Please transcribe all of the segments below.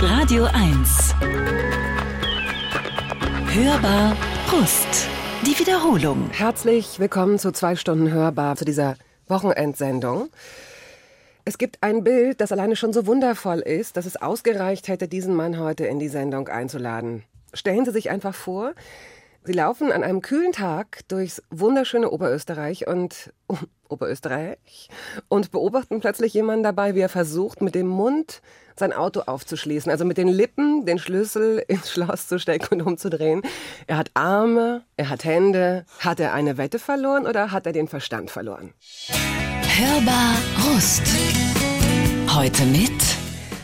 Radio 1. Hörbar Brust. Die Wiederholung. Herzlich willkommen zu zwei Stunden Hörbar, zu dieser Wochenendsendung. Es gibt ein Bild, das alleine schon so wundervoll ist, dass es ausgereicht hätte, diesen Mann heute in die Sendung einzuladen. Stellen Sie sich einfach vor, Sie laufen an einem kühlen Tag durchs wunderschöne Oberösterreich und Oberösterreich und beobachten plötzlich jemanden dabei, wie er versucht, mit dem Mund sein Auto aufzuschließen, also mit den Lippen den Schlüssel ins Schloss zu stecken und umzudrehen. Er hat Arme, er hat Hände. Hat er eine Wette verloren oder hat er den Verstand verloren? Hörbar Rust. Heute mit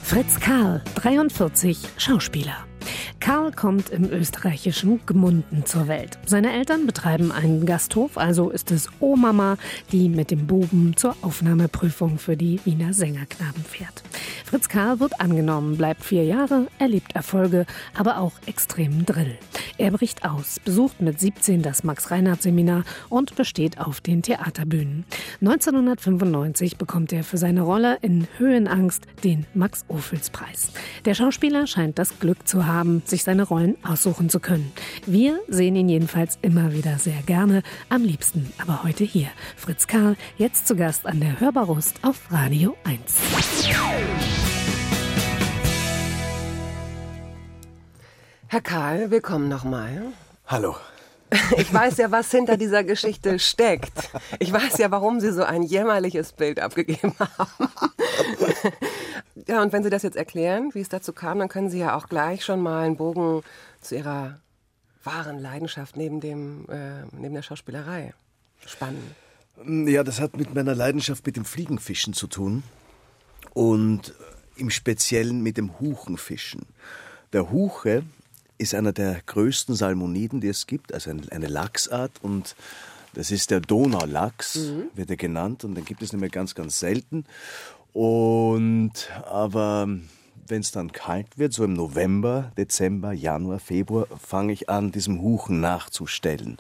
Fritz Karl, 43, Schauspieler. Karl kommt im österreichischen Gmunden zur Welt. Seine Eltern betreiben einen Gasthof, also ist es O-Mama, die mit dem Buben zur Aufnahmeprüfung für die Wiener Sängerknaben fährt. Fritz Karl wird angenommen, bleibt vier Jahre, erlebt Erfolge, aber auch extremen Drill. Er bricht aus, besucht mit 17 das Max-Reinhardt-Seminar und besteht auf den Theaterbühnen. 1995 bekommt er für seine Rolle in Höhenangst den Max-Ophüls-Preis. Der Schauspieler scheint das Glück zu haben, sich seine Rollen aussuchen zu können. Wir sehen ihn jedenfalls immer wieder sehr gerne, am liebsten aber heute hier. Fritz Karl, jetzt zu Gast an der Hörbarust auf Radio 1. Herr Karl, willkommen nochmal. Hallo. Ich weiß ja, was hinter dieser Geschichte steckt. Ich weiß ja, warum Sie so ein jämmerliches Bild abgegeben haben. Ja, und wenn Sie das jetzt erklären, wie es dazu kam, dann können Sie ja auch gleich schon mal einen Bogen zu Ihrer wahren Leidenschaft neben, dem, äh, neben der Schauspielerei spannen. Ja, das hat mit meiner Leidenschaft mit dem Fliegenfischen zu tun und im Speziellen mit dem Huchenfischen. Der Huche ist einer der größten Salmoniden, die es gibt, also eine Lachsart und das ist der Donaulachs, mhm. wird er genannt und den gibt es nicht mehr ganz, ganz selten. Und aber wenn es dann kalt wird, so im November, Dezember, Januar, Februar, fange ich an, diesem Huchen nachzustellen.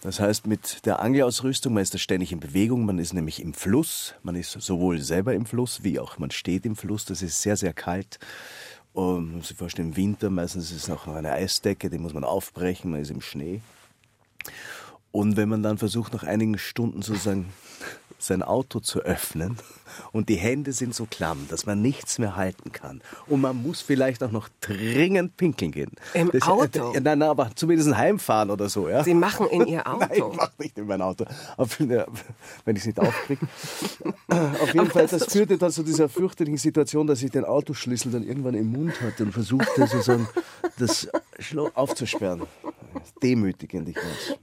Das heißt, mit der Angelausrüstung, man ist da ständig in Bewegung, man ist nämlich im Fluss, man ist sowohl selber im Fluss, wie auch man steht im Fluss, das ist sehr, sehr kalt. Und man vorstellen, im Winter, meistens ist es noch eine Eisdecke, die muss man aufbrechen, man ist im Schnee. Und wenn man dann versucht, nach einigen Stunden sozusagen sein Auto zu öffnen und die Hände sind so klamm, dass man nichts mehr halten kann. Und man muss vielleicht auch noch dringend pinkeln gehen. Im das, Auto? Äh, nein, nein, aber zumindest heimfahren oder so. Ja? Sie machen in Ihr Auto? Nein, ich mache nicht in mein Auto. Auf, wenn ich es nicht aufkriege. Auf jeden Fall, das führte dann zu dieser fürchterlichen Situation, dass ich den Autoschlüssel dann irgendwann im Mund hatte und versuchte sozusagen, das aufzusperren. Demütigend, ich weiß.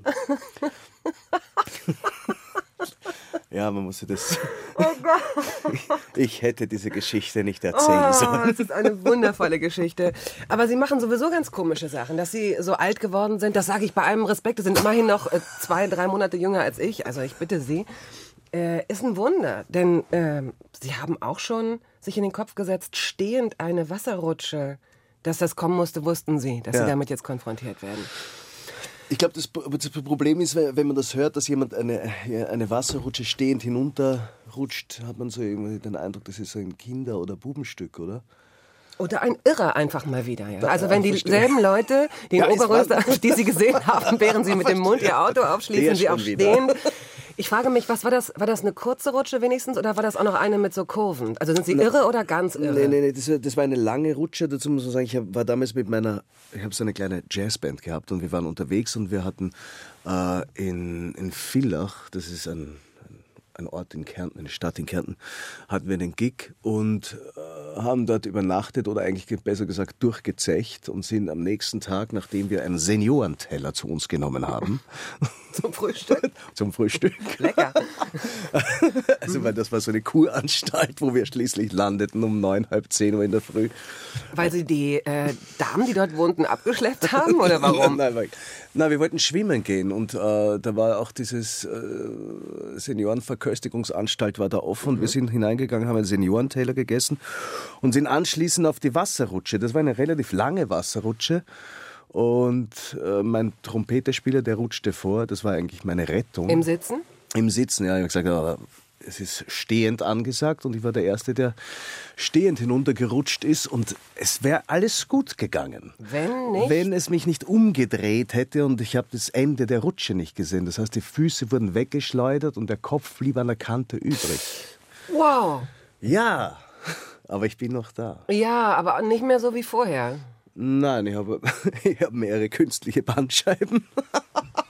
Ja, man muss das. Oh Gott. Ich hätte diese Geschichte nicht erzählen oh, sollen. Das ist eine wundervolle Geschichte. Aber Sie machen sowieso ganz komische Sachen, dass Sie so alt geworden sind. Das sage ich bei allem Respekt. Sie sind immerhin noch äh, zwei, drei Monate jünger als ich. Also ich bitte Sie. Äh, ist ein Wunder, denn äh, Sie haben auch schon sich in den Kopf gesetzt, stehend eine Wasserrutsche. Dass das kommen musste, wussten Sie, dass ja. Sie damit jetzt konfrontiert werden. Ich glaube, das, das, Problem ist, wenn man das hört, dass jemand eine, eine Wasserrutsche stehend hinunterrutscht, hat man so irgendwie den Eindruck, das ist so ein Kinder- oder Bubenstück, oder? Oder ein Irrer einfach mal wieder. Ja. Also wenn dieselben Leute, die in ja, Oberösterreich, die Sie gesehen haben, während Sie mit dem Mund Ihr Auto aufschließen, Sie auch stehen, ich frage mich, was war das? War das eine kurze Rutsche wenigstens oder war das auch noch eine mit so Kurven? Also sind Sie irre oder ganz irre? Nee, nee, nee, das, das war eine lange Rutsche. Dazu muss man sagen, ich war damals mit meiner, ich habe so eine kleine Jazzband gehabt und wir waren unterwegs und wir hatten äh, in, in Villach, das ist ein ein Ort in Kärnten, eine Stadt in Kärnten, hatten wir einen Gig und äh, haben dort übernachtet oder eigentlich besser gesagt durchgezecht und sind am nächsten Tag, nachdem wir einen Seniorenteller zu uns genommen haben. Zum Frühstück? Zum Frühstück. Lecker. also, weil das war so eine Kuranstalt, wo wir schließlich landeten um neun, halb zehn Uhr in der Früh. Weil Sie die äh, Damen, die dort wohnten, abgeschleppt haben oder warum? nein, nein, nein, wir wollten schwimmen gehen und äh, da war auch dieses äh, Seniorenverköstigungsanstalt war da offen. Mhm. Wir sind hineingegangen, haben einen Seniorenteller gegessen und sind anschließend auf die Wasserrutsche. Das war eine relativ lange Wasserrutsche. Und äh, mein Trompetespieler, der rutschte vor. Das war eigentlich meine Rettung. Im Sitzen? Im Sitzen, ja. Ich habe gesagt, es ist stehend angesagt und ich war der Erste, der stehend hinuntergerutscht ist und es wäre alles gut gegangen. Wenn nicht? Wenn es mich nicht umgedreht hätte und ich habe das Ende der Rutsche nicht gesehen. Das heißt, die Füße wurden weggeschleudert und der Kopf blieb an der Kante übrig. Wow. Ja, aber ich bin noch da. Ja, aber nicht mehr so wie vorher. Nein, ich habe, ich habe mehrere künstliche Bandscheiben.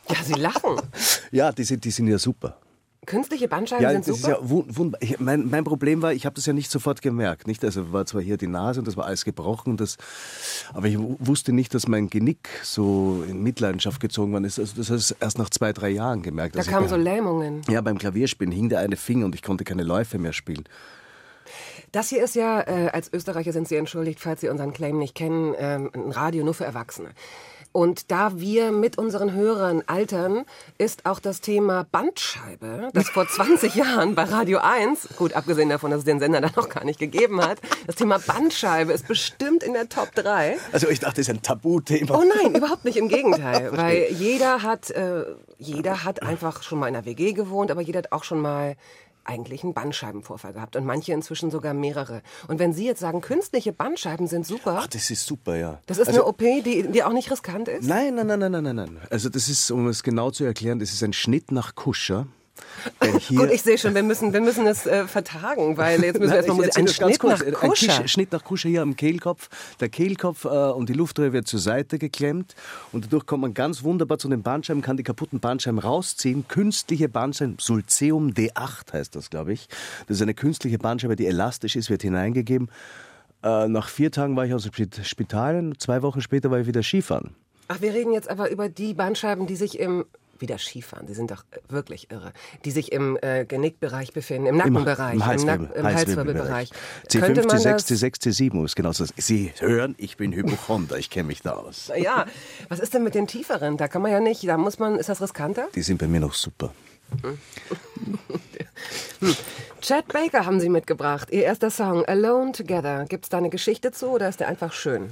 Ja, Sie lachen. Ja, die sind, die sind ja super. Künstliche Bandscheiben Ja, sind das super. ist ja wunderbar. Ich, mein, mein Problem war, ich habe das ja nicht sofort gemerkt. Nicht? Also war zwar hier die Nase und das war alles gebrochen, das, aber ich wu- wusste nicht, dass mein Genick so in Mitleidenschaft gezogen worden ist. Also das habe ich erst nach zwei, drei Jahren gemerkt. da ich kamen so Lähmungen. Ja, beim Klavierspielen hing der eine Finger und ich konnte keine Läufe mehr spielen. Das hier ist ja, äh, als Österreicher sind Sie entschuldigt, falls Sie unseren Claim nicht kennen, ähm, ein Radio nur für Erwachsene. Und da wir mit unseren Hörern altern, ist auch das Thema Bandscheibe, das vor 20 Jahren bei Radio 1, gut abgesehen davon, dass es den Sender da noch gar nicht gegeben hat, das Thema Bandscheibe ist bestimmt in der Top 3. Also ich dachte, das ist ein Tabuthema. Oh nein, überhaupt nicht, im Gegenteil. Weil jeder hat, äh, jeder hat einfach schon mal in einer WG gewohnt, aber jeder hat auch schon mal eigentlich einen Bandscheibenvorfall gehabt und manche inzwischen sogar mehrere. Und wenn Sie jetzt sagen, künstliche Bandscheiben sind super, Ach, das ist super, ja. das ist also, eine OP, die, die auch nicht riskant ist? Nein, nein, nein, nein, nein, nein, nein. Also das ist, um es genau zu erklären, das ist ein Schnitt nach Kuscher. Gut, ich sehe schon, wir müssen, wir müssen es äh, vertagen, weil jetzt müssen wir erstmal Musik- ein Schnitt nach kurz. Ein Kuscher. Kisch- Schnitt nach Kuscher hier am Kehlkopf. Der Kehlkopf äh, und die Luftröhre wird zur Seite geklemmt und dadurch kommt man ganz wunderbar zu den Bandscheiben, kann die kaputten Bandscheiben rausziehen. Künstliche Bandscheiben, Sulceum D8 heißt das, glaube ich. Das ist eine künstliche Bandscheibe, die elastisch ist, wird hineingegeben. Äh, nach vier Tagen war ich aus dem Spit- Spital und zwei Wochen später war ich wieder Skifahren. Ach, wir reden jetzt aber über die Bandscheiben, die sich im wieder Skifahren, die sind doch äh, wirklich irre, die sich im äh, Genickbereich befinden, im Nackenbereich, Im, Nack- Halswirbel, im Halswirbelbereich. C5, Könnte man C6, das, C6, C7 ist genau das. Sie hören, ich bin Hypochonder, ich kenne mich da aus. ja, was ist denn mit den tieferen? Da kann man ja nicht, da muss man, ist das riskanter? Die sind bei mir noch super. Chad Baker haben Sie mitgebracht, Ihr erster Song, Alone Together. Gibt's da eine Geschichte zu oder ist der einfach schön?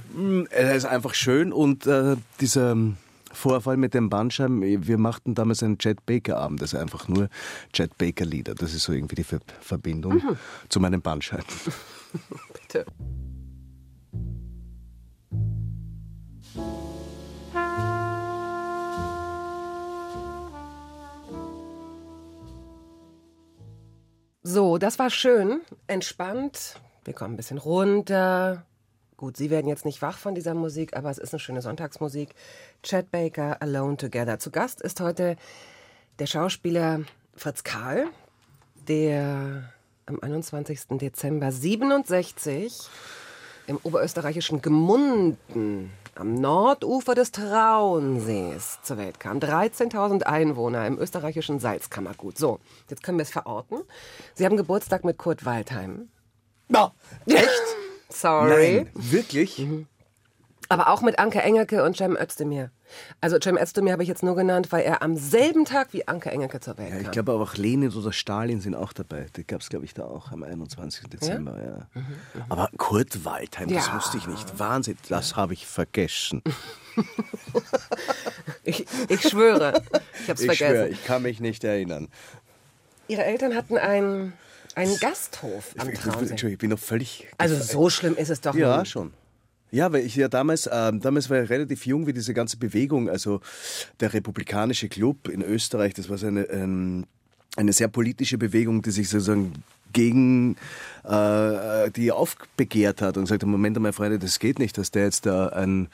Er ist einfach schön und äh, dieser ähm, Vorfall mit den Bandscheiben, wir machten damals einen Chet Baker Abend, das ist einfach nur Chet Baker Lieder. Das ist so irgendwie die Ver Verbindung zu meinen Bandscheiben. Bitte. So, das war schön, entspannt. Wir kommen ein bisschen runter. Gut, Sie werden jetzt nicht wach von dieser Musik, aber es ist eine schöne Sonntagsmusik. Chad Baker, Alone Together. Zu Gast ist heute der Schauspieler Fritz Karl, der am 21. Dezember 67 im oberösterreichischen Gmunden am Nordufer des Traunsees zur Welt kam. 13.000 Einwohner im österreichischen Salzkammergut. So, jetzt können wir es verorten. Sie haben Geburtstag mit Kurt Waldheim. Na, echt? Sorry. Nein, wirklich? Aber auch mit Anke Engelke und Cem Özdemir. Also Cem Özdemir habe ich jetzt nur genannt, weil er am selben Tag wie Anke Engelke zur Welt Ja, ich kam. glaube aber auch Lenin oder Stalin sind auch dabei. Die gab es, glaube ich, da auch am 21. Dezember. Ja? Aber Kurt Waldheim, das Ja. wusste ich nicht. Wahnsinn, das habe ich vergessen. Ich, ich schwöre, ich habe es Ich vergessen. schwöre, ich kann mich nicht erinnern. Ihre Eltern hatten einen, einen Gasthof am Traunsee. Entschuldigung, ich bin noch völlig Also so schlimm ist es doch Ja, nicht. schon. Ja, weil ich ja damals, ähm, damals war ich relativ jung, wie diese ganze Bewegung, also der Republikanische Club in Österreich, das war so eine, ähm, eine sehr politische Bewegung, die sich sozusagen gegen äh, die aufbegehrt hat und gesagt hat, Moment einmal, Freunde, das geht nicht, dass der jetzt da ein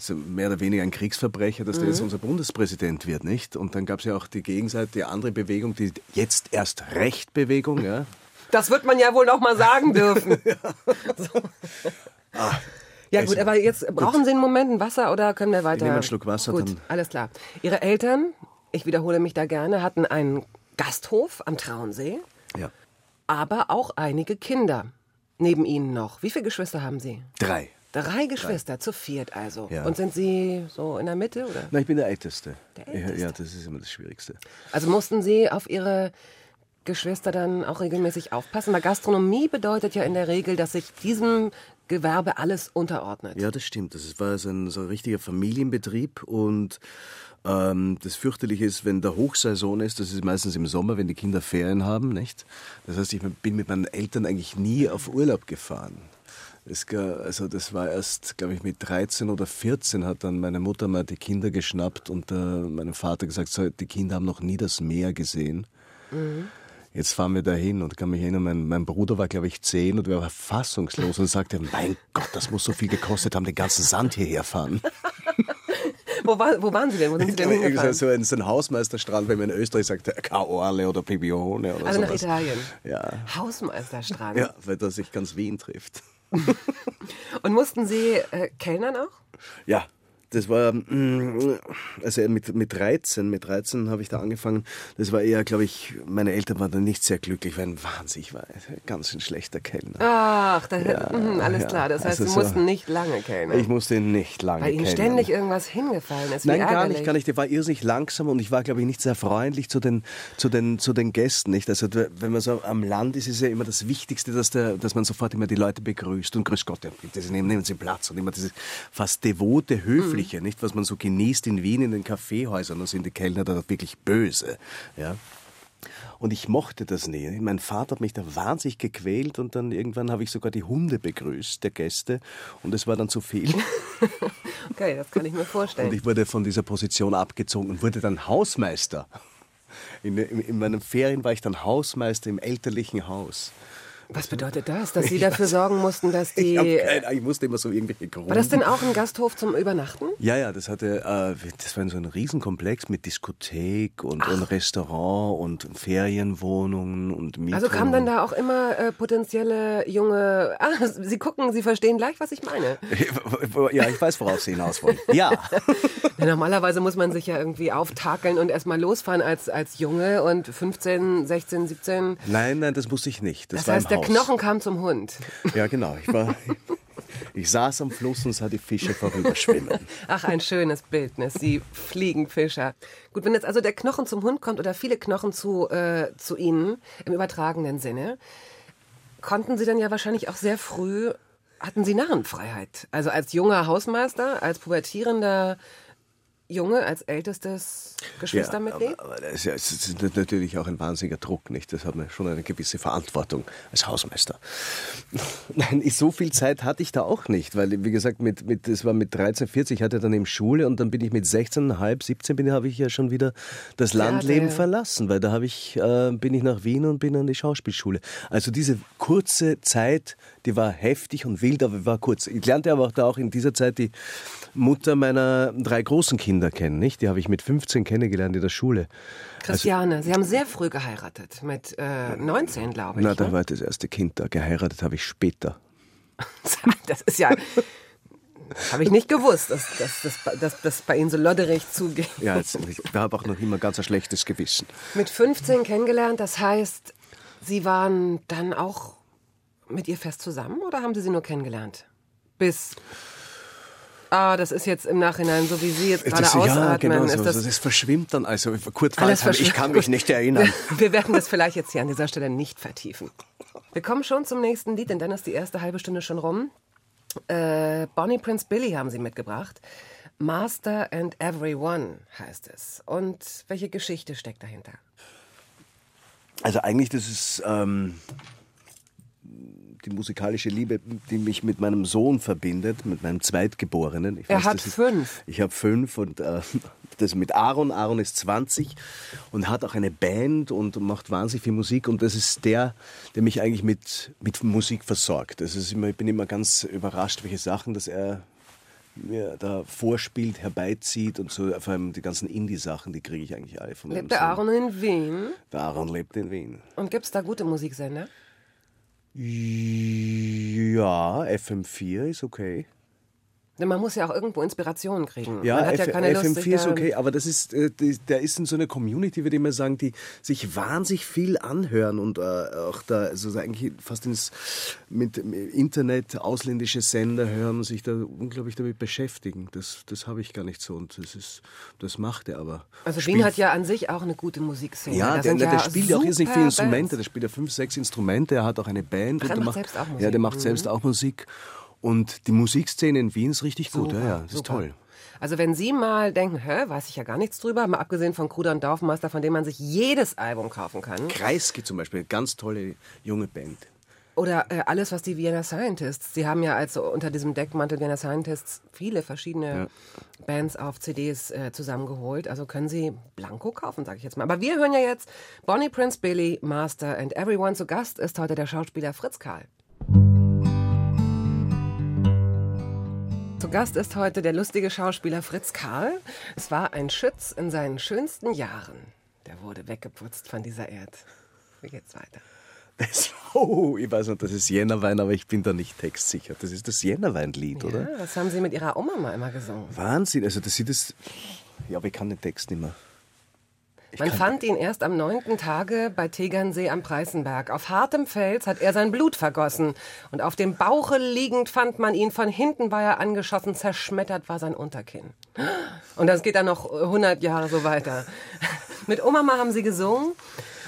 also mehr oder weniger ein Kriegsverbrecher, dass der jetzt unser Bundespräsident wird, nicht? Und dann gab es ja auch die Gegenseite, die andere Bewegung, die jetzt erst Recht-Bewegung, ja. Das wird man ja wohl noch mal sagen dürfen. So. Ja gut, also, aber jetzt brauchen Sie einen Moment ein Wasser oder können wir weiter? nehme einen Schluck Wasser, Gut, dann- alles klar. Ihre Eltern, ich wiederhole mich da gerne, hatten einen Gasthof am Traunsee, ja. aber auch einige Kinder neben Ihnen noch. Wie viele Geschwister haben Sie? Drei. Drei Geschwister, zu viert also. Ja. Und sind Sie so in der Mitte oder? Na, ich bin der Älteste. Der Ja, Älteste. Ja, das ist immer das Schwierigste. Also mussten Sie auf Ihre Geschwister dann auch regelmäßig aufpassen? Weil Gastronomie bedeutet ja in der Regel, dass sich diesem Gewerbe alles unterordnet. Ja, das stimmt. Das war so ein, so ein richtiger Familienbetrieb und ähm, das fürchterliche ist, wenn der Hochsaison ist, das ist meistens im Sommer, wenn die Kinder Ferien haben, nicht? Das heißt, ich bin mit meinen Eltern eigentlich nie auf Urlaub gefahren. Es, also das war erst, glaube ich, mit 13 oder 14 hat dann meine Mutter mal die Kinder geschnappt und äh, meinem Vater gesagt, so, die Kinder haben noch nie das Meer gesehen. Mhm. Jetzt fahren wir dahin und kann mich erinnern, mein, mein Bruder war, glaube ich, zehn und wir waren fassungslos und sagte, mein Gott, das muss so viel gekostet haben, den ganzen Sand hierher fahren. wo, war, wo, waren Sie denn? Wo sind Sie denn hingefahren? So ein, so ein Hausmeisterstrand, wenn man in Österreich sagt, Kaorle oder Pibione oder Also sowas. nach Italien? Ja. Hausmeisterstrand? Ja, weil da sich ganz Wien trifft. Und mussten Sie äh, Kellnern auch? Ja, das war, mm, also mit, mit 13, mit 13 habe ich da angefangen. Das war eher, glaube ich, meine Eltern waren da nicht sehr glücklich, weil ein Wahnsinn, ich war ganz ein schlechter Kellner. Ach, da, ja, mh, alles ja. klar. Das heißt, also Sie mussten nicht lange kellnern. Ich musste nicht lange Weil Ihnen kellnern. ständig irgendwas hingefallen ist. Nein, gar nicht, gar nicht. Der war irrsinnig langsam und ich war, glaube ich, nicht sehr freundlich zu den, zu den, zu den Gästen. Nicht? Also, wenn man so am Land ist, ist es ja immer das Wichtigste, dass, der, dass man sofort immer die Leute begrüßt und grüß Gott, ja, bitte, nehmen, nehmen Sie Platz und immer dieses fast devote, höfliche, mhm. Nicht? Was man so genießt in Wien in den Kaffeehäusern, da sind die Kellner da wirklich böse. Ja. Und ich mochte das nie. Mein Vater hat mich da wahnsinnig gequält und dann irgendwann habe ich sogar die Hunde begrüßt, der Gäste. Und es war dann zu viel. okay, das kann ich mir vorstellen. Und ich wurde von dieser Position abgezogen und wurde dann Hausmeister. In, in, in meinen Ferien war ich dann Hausmeister im elterlichen Haus. Was bedeutet das? Dass Sie dafür sorgen mussten, dass die. Ich, keine, ich musste immer so irgendwelche Gründe. War das denn auch ein Gasthof zum Übernachten? Ja, ja, das hatte, äh, das war so ein Riesenkomplex mit Diskothek und, und Restaurant und Ferienwohnungen und Mietwohnungen. Also kamen dann da auch immer äh, potenzielle junge. Ah, Sie gucken, Sie verstehen gleich, was ich meine. ja, ich weiß, worauf Sie hinaus wollen. Ja. ja. Normalerweise muss man sich ja irgendwie auftakeln und erstmal losfahren als, als Junge und 15, 16, 17. Nein, nein, das musste ich nicht. Das, das heißt, der Knochen kam zum Hund. Ja, genau. Ich, war, ich saß am Fluss und sah die Fische vorüberschwimmen. Ach, ein schönes Bildnis. Sie Fliegenfischer. Gut, wenn jetzt also der Knochen zum Hund kommt oder viele Knochen zu, äh, zu Ihnen im übertragenen Sinne, konnten Sie dann ja wahrscheinlich auch sehr früh, hatten Sie Narrenfreiheit. Also als junger Hausmeister, als pubertierender Junge als ältestes Geschwistermitglied? Ja, aber, das, ist natürlich auch ein wahnsinniger Druck, nicht? Das hat man schon eine gewisse Verantwortung als Hausmeister. Nein, so viel Zeit hatte ich da auch nicht, weil, wie gesagt, mit, mit, das war mit 13, 14, ich hatte dann eben Schule und dann bin ich mit 16,5, 17 bin, habe ich ja schon wieder das Landleben ja, verlassen, weil da habe ich, äh, bin ich nach Wien und bin an die Schauspielschule. Also diese kurze Zeit, die war heftig und wild, aber war kurz. Ich lernte aber auch da auch in dieser Zeit die Mutter meiner drei großen Kinder kennen, nicht? Die habe ich mit 15 kennengelernt in der Schule. Christiane, also, Sie haben sehr früh geheiratet, mit äh, 19, glaube ich. Na, da ne? war das erste Kind da. Geheiratet habe ich später. das ist ja. Habe ich nicht gewusst, dass, das bei Ihnen so lodderig zugeht. Ja, jetzt, ich habe auch noch immer ganz ein schlechtes Gewissen. Mit 15 kennengelernt, das heißt, Sie waren dann auch mit ihr fest zusammen oder haben Sie sie nur kennengelernt? Bis Ah, das ist jetzt im Nachhinein, so wie Sie jetzt gerade das, ausatmen. Ja, genau so. das, das verschwimmt dann. Also kurz ich kann mich nicht erinnern. Wir, wir werden das vielleicht jetzt hier an dieser Stelle nicht vertiefen. Wir kommen schon zum nächsten Lied, denn dann ist die erste halbe Stunde schon rum. Äh, Bonnie Prince Billy haben Sie mitgebracht. Master and Everyone heißt es. Und welche Geschichte steckt dahinter? Also eigentlich, das ist ähm, die musikalische Liebe, die mich mit meinem Sohn verbindet, mit meinem Zweitgeborenen. Ich er weiß, hat fünf. Ist, ich habe fünf und äh, das mit Aaron. Aaron ist 20 und hat auch eine Band und macht wahnsinnig viel Musik und das ist der, der mich eigentlich mit, mit Musik versorgt. Das ist immer, ich bin immer ganz überrascht, welche Sachen, dass er mir da vorspielt, herbeizieht und so, vor allem die ganzen Indie-Sachen, die kriege ich eigentlich alle von Lebt der Aaron in Wien? Der Aaron lebt in Wien. Und gibt es da gute Musiksender? Ja, FM4 ist okay. Man muss ja auch irgendwo Inspirationen kriegen. Ja, man hat F ja keine FM4 Lust, ist okay, aber das ist, äh, der ist in so einer Community, würde ich mal sagen, die sich wahnsinnig viel anhören und äh, auch da, also eigentlich fast ins mit Internet ausländische Sender hören und sich da unglaublich damit beschäftigen. Das, das habe ich gar nicht so und das ist, das macht er aber. Also Wien hat ja an sich auch eine gute Musikszene. ja, Da der, der, ja spielt ja auch irrsinnig viele Instrumente. Bands. Der spielt ja fünf, sechs Instrumente. Er hat auch eine Band. Er der macht selbst auch Musik. Ja, der macht Mhm. selbst auch Musik. Und die Musikszene in Wien ist richtig gut. Super, ja, ja, das ist toll. Also wenn Sie mal denken, hä, weiß ich ja gar nichts drüber, mal abgesehen von Kruder und Dorfmeister, von dem man sich jedes Album kaufen kann. Kreisky zum Beispiel, ganz tolle junge Band. Oder äh, alles, was die Vienna Scientists, sie haben ja also unter diesem Deckmantel Vienna Scientists viele verschiedene Bands auf CDs äh, zusammengeholt. Also können Sie Blanco kaufen, sage ich jetzt mal. Aber wir hören ja jetzt Bonnie Prince Billy, Master and Everyone. Zu Gast ist heute der Schauspieler Fritz Karl. Gast ist heute der lustige Schauspieler Fritz Karl. Es war ein Schütz in seinen schönsten Jahren. Der wurde weggeputzt von dieser Erde. Wie geht's weiter? Das, oh, ich weiß nicht, das ist Jännerwein, aber ich bin da nicht textsicher. Das ist das Jännerwein-Lied, oder? Ja, das haben Sie mit Ihrer Oma mal immer gesungen. Wahnsinn, also das sieht es. Ja, aber ich kann den Text nicht mehr. Man fand ihn erst am neunten Tage bei Tegernsee am Preißenberg. Auf hartem Fels hat er sein Blut vergossen. Und auf dem Bauche liegend fand man ihn. Von hinten war er angeschossen, zerschmettert war sein Unterkinn. Und das geht dann noch 100 Jahre so weiter. Mit Omama haben sie gesungen.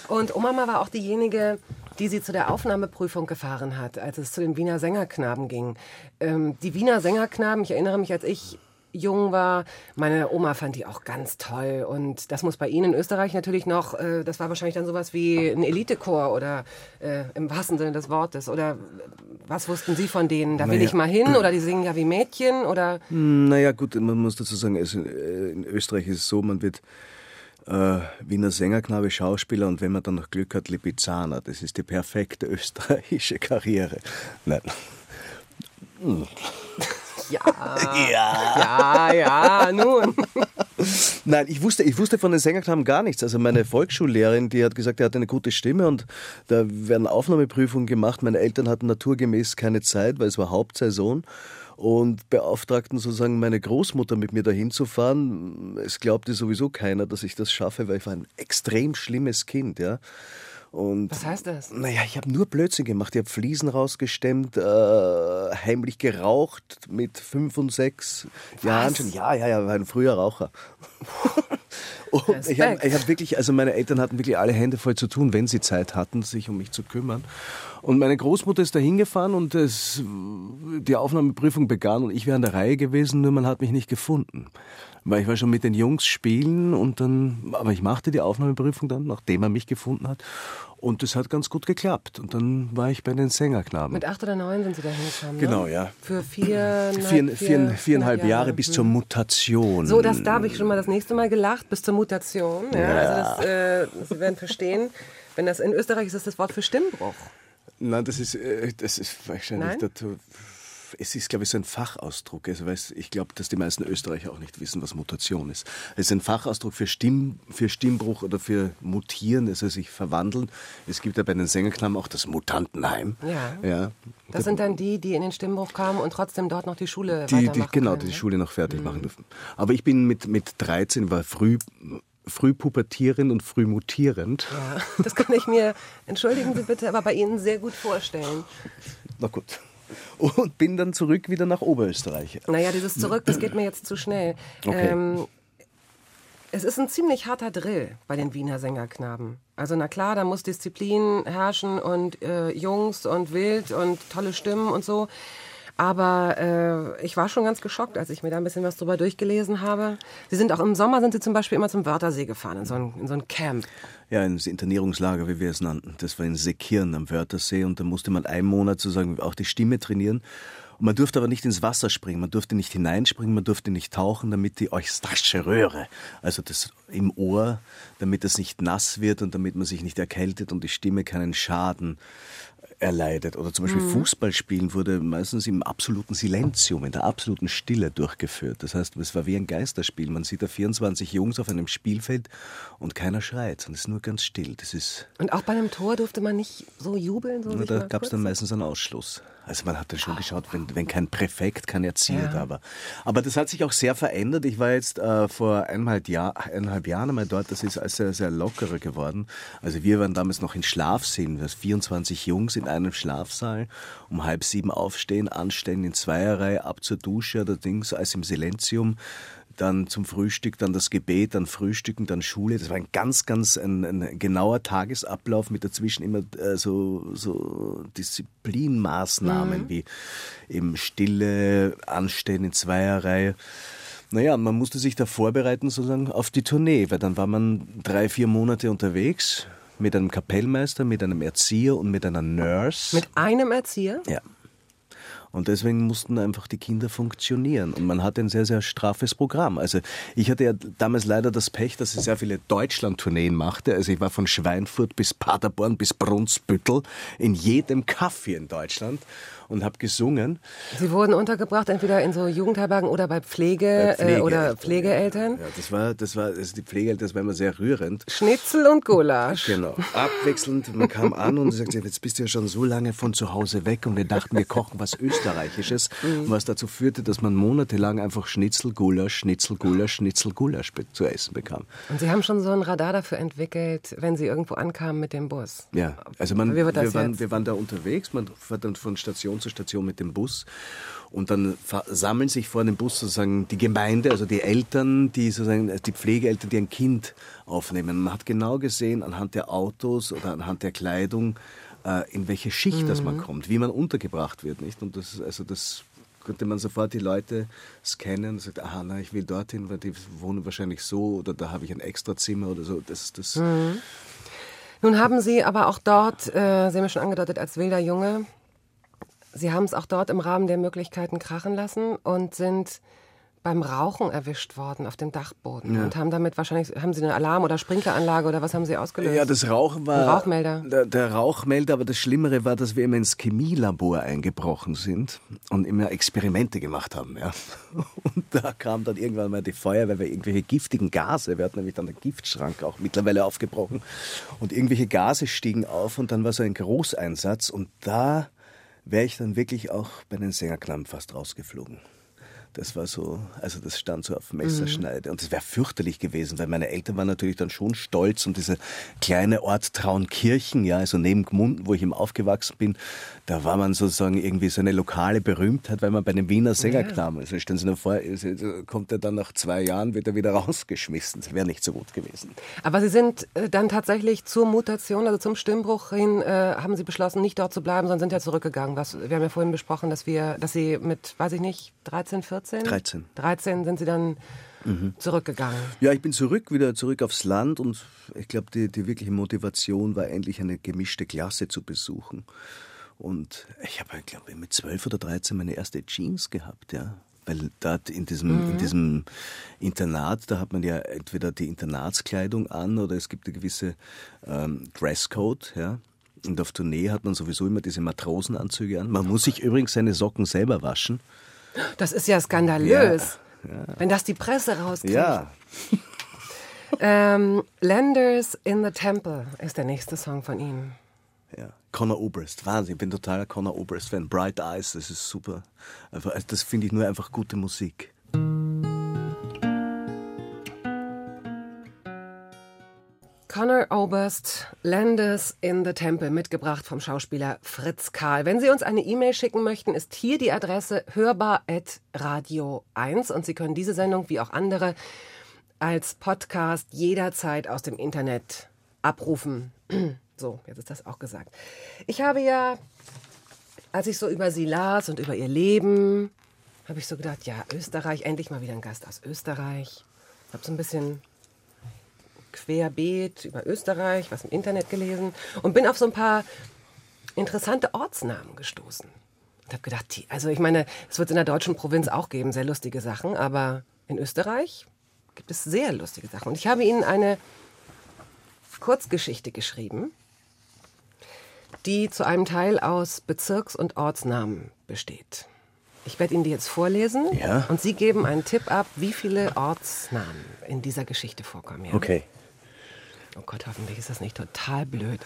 Und Omama war auch diejenige, die sie zu der Aufnahmeprüfung gefahren hat, als es zu den Wiener Sängerknaben ging. Ähm, die Wiener Sängerknaben, ich erinnere mich, als ich jung war, meine Oma fand die auch ganz toll. Und das muss bei Ihnen in Österreich natürlich noch, äh, das war wahrscheinlich dann sowas wie ein Elitechor oder äh, im wahrsten Sinne des Wortes. Oder äh, was wussten Sie von denen? Da will Naja. ich mal hin oder die singen ja wie Mädchen oder... Naja, gut, man muss dazu sagen, also äh, in Österreich ist es so, man wird äh, Wiener Sängerknabe, Schauspieler und wenn man dann noch Glück hat, Lipizzaner. Das ist die perfekte österreichische Karriere. Nein. Ja, ja, ja, nun. Nein, ich wusste, ich wusste von den Sängerknaben gar nichts. Also meine Volksschullehrerin, die hat gesagt, er hat eine gute Stimme und da werden Aufnahmeprüfungen gemacht. Meine Eltern hatten naturgemäß keine Zeit, weil es war Hauptsaison und beauftragten sozusagen meine Großmutter mit mir dahin zu fahren. Es glaubte sowieso keiner, dass ich das schaffe, weil ich war ein extrem schlimmes Kind, ja. Und Was heißt das? naja, ich habe nur Blödsinn gemacht. Ich habe Fliesen rausgestemmt, äh, heimlich geraucht mit fünf und sechs Jahren schon. Ja, ja, ja, war ein früher Raucher. und ich habe hab wirklich, also meine Eltern hatten wirklich alle Hände voll zu tun, wenn sie Zeit hatten, sich um mich zu kümmern. Und meine Großmutter ist da hingefahren und es, die Aufnahmeprüfung begann und ich wäre an der Reihe gewesen, nur man hat mich nicht gefunden. Weil ich war schon mit den Jungs spielen und dann, aber ich machte die Aufnahmeprüfung dann, nachdem er mich gefunden hat. Und das hat ganz gut geklappt. Und dann war ich bei den Sängerknaben. Mit acht oder neun sind Sie da hingekommen, Genau, ne? ja. Für vier, Vier, vier, viereinhalb Jahre bis zur Mutation. So, das, da habe ich schon mal das nächste Mal gelacht, bis zur Mutation. Ja, Also das, äh, Sie werden verstehen, wenn das in Österreich ist, ist das Wort für Stimmbruch. Nein, das ist, äh, das ist wahrscheinlich Nein? dazu. Es ist, glaube ich, so ein Fachausdruck. Also, ich glaube, dass die meisten Österreicher auch nicht wissen, was Mutation ist. Es ist ein Fachausdruck für, Stimm, für Stimmbruch oder für Mutieren, also sich verwandeln. Es gibt ja bei den Sängerknaben auch das Mutantenheim. Ja. ja. Das sind dann die, die in den Stimmbruch kamen und trotzdem dort noch die Schule Die, die, genau, können, die die ne? Schule noch fertig machen dürfen. Aber ich bin mit, mit 13, war früh, früh pubertierend und früh mutierend. Ja, das kann ich mir, entschuldigen Sie bitte, aber bei Ihnen sehr gut vorstellen. Na gut. Und bin dann zurück wieder nach Oberösterreich. Naja, dieses Zurück, das geht mir jetzt zu schnell. Okay. Ähm, es ist ein ziemlich harter Drill bei den Wiener Sängerknaben. Also na klar, da muss Disziplin herrschen und äh, Jungs und wild und tolle Stimmen und so. Aber äh, ich war schon ganz geschockt, als ich mir da ein bisschen was drüber durchgelesen habe. Sie sind auch im Sommer sind Sie zum Beispiel immer zum Wörthersee gefahren, in so ein, in so ein Camp. Ja, ins Internierungslager, wie wir es nannten. Das war in Seekirn am Wörthersee und da musste man einen Monat sozusagen auch die Stimme trainieren. Und man durfte aber nicht ins Wasser springen, man durfte nicht hineinspringen, man durfte nicht tauchen, damit die eustachische Röhre, also das im Ohr, damit das nicht nass wird und damit man sich nicht erkältet und die Stimme keinen Schaden erleidet. Oder zum Beispiel Fußballspielen wurde meistens im absoluten Silenzium, in der absoluten Stille durchgeführt. Das heißt, es war wie ein Geisterspiel. Man sieht da 24 Jungs auf einem Spielfeld und keiner schreit, sondern es ist nur ganz still. Das ist, Und auch bei einem Tor durfte man nicht so jubeln. So sich da gab es dann meistens einen Ausschluss. Also man hat dann schon geschaut, wenn, wenn kein Präfekt, kein Erzieher Ja. da war. Aber das hat sich auch sehr verändert. Ich war jetzt äh, vor eineinhalb, Jahr, eineinhalb Jahren einmal dort. Das ist alles sehr, sehr lockerer geworden. Also wir waren damals noch in Schlafsälen. Wir waren 24 Jungs in einem Schlafsaal. Um halb sieben aufstehen, anstellen in Zweierreihe, ab zur Dusche oder Dings, als im Silenzium. Dann zum Frühstück, dann das Gebet, dann Frühstücken, dann Schule. Das war ein ganz, ganz ein, ein genauer Tagesablauf mit dazwischen immer äh, so, so Disziplinmaßnahmen wie eben Stille, Anstehen in Zweierreihe. Naja, man musste sich da vorbereiten sozusagen auf die Tournee, weil dann war man drei, vier Monate unterwegs mit einem Kapellmeister, mit einem Erzieher und mit einer Nurse. Mit einem Erzieher? Ja. Und deswegen mussten einfach die Kinder funktionieren. Und man hatte ein sehr, sehr straffes Programm. Also ich hatte ja damals leider das Pech, dass ich sehr viele Deutschland-Tourneen machte. Also ich war von Schweinfurt bis Paderborn bis Brunsbüttel in jedem Kaffee in Deutschland und habe gesungen. Sie wurden untergebracht, entweder in so Jugendherbergen oder bei Pflege, Äh, Äh, oder Pflegeeltern. Ja, das war, das war, also die Pflegeeltern, das war immer sehr rührend. Schnitzel und Gulasch. Genau. Abwechselnd, man kam an und sagte, jetzt bist du ja schon so lange von zu Hause weg und wir dachten, wir kochen was Österreichisches, was dazu führte, dass man monatelang einfach Schnitzel, Gulasch, Schnitzel, Gulasch, Schnitzel, Gulasch zu essen bekam. Und Sie haben schon so ein Radar dafür entwickelt, wenn Sie irgendwo ankamen mit dem Bus. Ja, also man, wir, waren, jetzt? wir waren da unterwegs, man fährt dann von Station zu Station mit dem Bus und dann sammeln sich vor dem Bus sozusagen die Gemeinde, also die Eltern, die sozusagen, also die Pflegeeltern, die ein Kind aufnehmen. Man hat genau gesehen anhand der Autos oder anhand der Kleidung, äh, in welche Schicht das Mhm. man kommt, wie man untergebracht wird, nicht? Und das, also das konnte man sofort die Leute scannen und sagt, aha, na, ich will dorthin, weil die wohnen wahrscheinlich so oder da habe ich ein Extrazimmer oder so. Das, das, Mhm. Nun haben Sie aber auch dort, äh, Sie haben ja schon angedeutet, als wilder Junge, Sie haben es auch dort im Rahmen der Möglichkeiten krachen lassen und sind beim Rauchen erwischt worden auf dem Dachboden und haben damit wahrscheinlich, haben Sie eine Alarm- oder Sprinkleranlage oder was haben Sie ausgelöst? Ja, das Rauchen war. Ein Rauchmelder. Der, der Rauchmelder, aber das Schlimmere war, dass wir immer ins Chemielabor eingebrochen sind und immer Experimente gemacht haben. Ja. Und da kam dann irgendwann mal die Feuerwehr, weil irgendwelche giftigen Gase, wir hatten nämlich dann den Giftschrank auch mittlerweile aufgebrochen, und irgendwelche Gase stiegen auf und dann war so ein Großeinsatz und da wäre ich dann wirklich auch bei den Sängerklamm fast rausgeflogen. Das war so, also das stand so auf Messerschneide. Und es wäre fürchterlich gewesen, weil meine Eltern waren natürlich dann schon stolz und dieser kleine Ort Traunkirchen, ja, also neben Gmunden, wo ich eben aufgewachsen bin, da war man sozusagen irgendwie so eine lokale Berühmtheit, weil man bei den Wiener Sänger kam. Also stellen Sie sich nur vor, also kommt er dann nach zwei Jahren, wird er wieder rausgeschmissen. Das wäre nicht so gut gewesen. Aber Sie sind äh, dann tatsächlich zur Mutation, also zum Stimmbruch hin, äh, haben Sie beschlossen, nicht dort zu bleiben, sondern sind ja zurückgegangen. Was, wir haben ja vorhin besprochen, dass wir, dass Sie mit, weiß ich nicht, 13, 14? 13. 13 sind Sie dann zurückgegangen. Ja, ich bin zurück, wieder zurück aufs Land und ich glaube, die, die wirkliche Motivation war endlich eine gemischte Klasse zu besuchen. Und ich habe, glaube ich, mit 12 oder 13 meine erste Jeans gehabt, ja. Weil dort in diesem, in diesem Internat, da hat man ja entweder die Internatskleidung an oder es gibt eine gewisse ähm, Dresscode, ja. Und auf Tournee hat man sowieso immer diese Matrosenanzüge an. Man muss sich übrigens seine Socken selber waschen. Das ist ja skandalös. Wenn das die Presse rauskriegt. Ja, Ähm, Landers in the Temple ist der nächste Song von Ihnen. Ja. Conor Oberst, Wahnsinn, ich bin totaler Conor Oberst-Fan. Bright Eyes, das ist super. Das finde ich nur einfach gute Musik. Conor Oberst, Landers in the Temple, mitgebracht vom Schauspieler Fritz Karl. Wenn Sie uns eine E-Mail schicken möchten, ist hier die Adresse hörbar.radio1 und Sie können diese Sendung wie auch andere als Podcast jederzeit aus dem Internet abrufen. So, jetzt ist das auch gesagt. Ich habe ja, als ich so über Sie las und über Ihr Leben, habe ich so gedacht, ja, Österreich, endlich mal wieder ein Gast aus Österreich. Ich habe so ein bisschen querbeet über Österreich, was im Internet gelesen und bin auf so ein paar interessante Ortsnamen gestoßen. Und habe gedacht, die- also ich meine, es wird in der deutschen Provinz auch geben, sehr lustige Sachen, aber in Österreich gibt es sehr lustige Sachen. Und ich habe Ihnen eine Kurzgeschichte geschrieben, die zu einem Teil aus Bezirks- und Ortsnamen besteht. Ich werde Ihnen die jetzt vorlesen Ja. und Sie geben einen Tipp ab, wie viele Ortsnamen in dieser Geschichte vorkommen. Ja? Okay. Oh Gott, hoffentlich ist das nicht total blöd.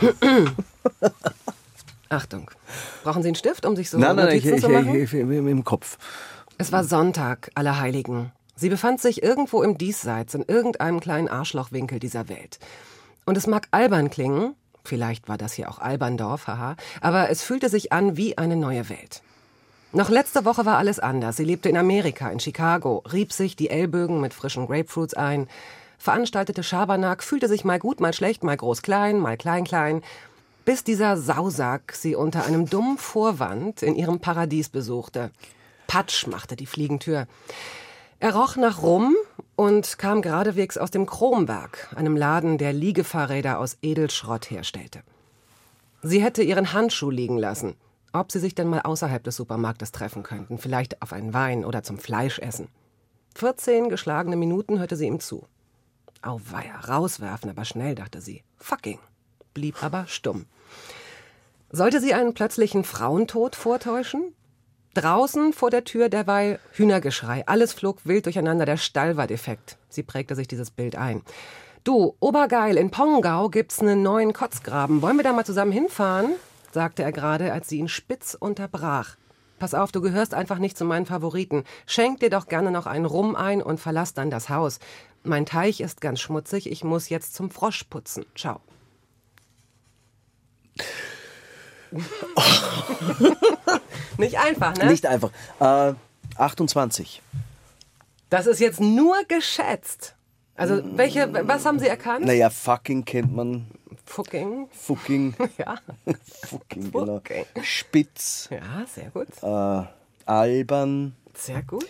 Achtung. Brauchen Sie einen Stift, um sich so nein, nein, Notizen ich, zu ich, machen? ich, ich, im Kopf. Es war Sonntag, Allerheiligen. Sie befand sich irgendwo im Diesseits, in irgendeinem kleinen Arschlochwinkel dieser Welt. Und es mag albern klingen, vielleicht war das hier auch Alberndorf, haha, aber es fühlte sich an wie eine neue Welt. Noch letzte Woche war alles anders. Sie lebte in Amerika, in Chicago, rieb sich die Ellbögen mit frischen Grapefruits ein, veranstaltete Schabernack, fühlte sich mal gut, mal schlecht, mal groß-klein, mal klein-klein, bis dieser Sausack sie unter einem dummen Vorwand in ihrem Paradies besuchte. Patsch machte die Fliegentür. Er roch nach Rum und kam geradewegs aus dem Kromberg, einem Laden, der Liegefahrräder aus Edelschrott herstellte. Sie hätte ihren Handschuh liegen lassen, ob sie sich denn mal außerhalb des Supermarktes treffen könnten, vielleicht auf einen Wein oder zum Fleischessen. 14 geschlagene Minuten hörte sie ihm zu. Auweia, rauswerfen, aber schnell, dachte sie. Fucking. Blieb aber stumm. Sollte sie einen plötzlichen Frauentod vortäuschen? Draußen vor der Tür derweil Hühnergeschrei. Alles flog wild durcheinander. Der Stall war defekt. Sie prägte sich dieses Bild ein. Du, obergeil, in Pongau gibt's einen neuen Kotzgraben. Wollen wir da mal zusammen hinfahren? sagte er gerade, als sie ihn spitz unterbrach. Pass auf, du gehörst einfach nicht zu meinen Favoriten. Schenk dir doch gerne noch einen Rum ein und verlass dann das Haus. Mein Teich ist ganz schmutzig. Ich muss jetzt zum Frosch putzen. Ciao. Nicht einfach, ne? Nicht einfach. Äh, 28. Das ist jetzt nur geschätzt. Also, welche, was haben Sie erkannt? Naja, fucking kennt man. Fucking. Fucking. Ja. Fucking, genau. Fucking. Spitz. Ja, sehr gut. Äh, albern. Sehr gut.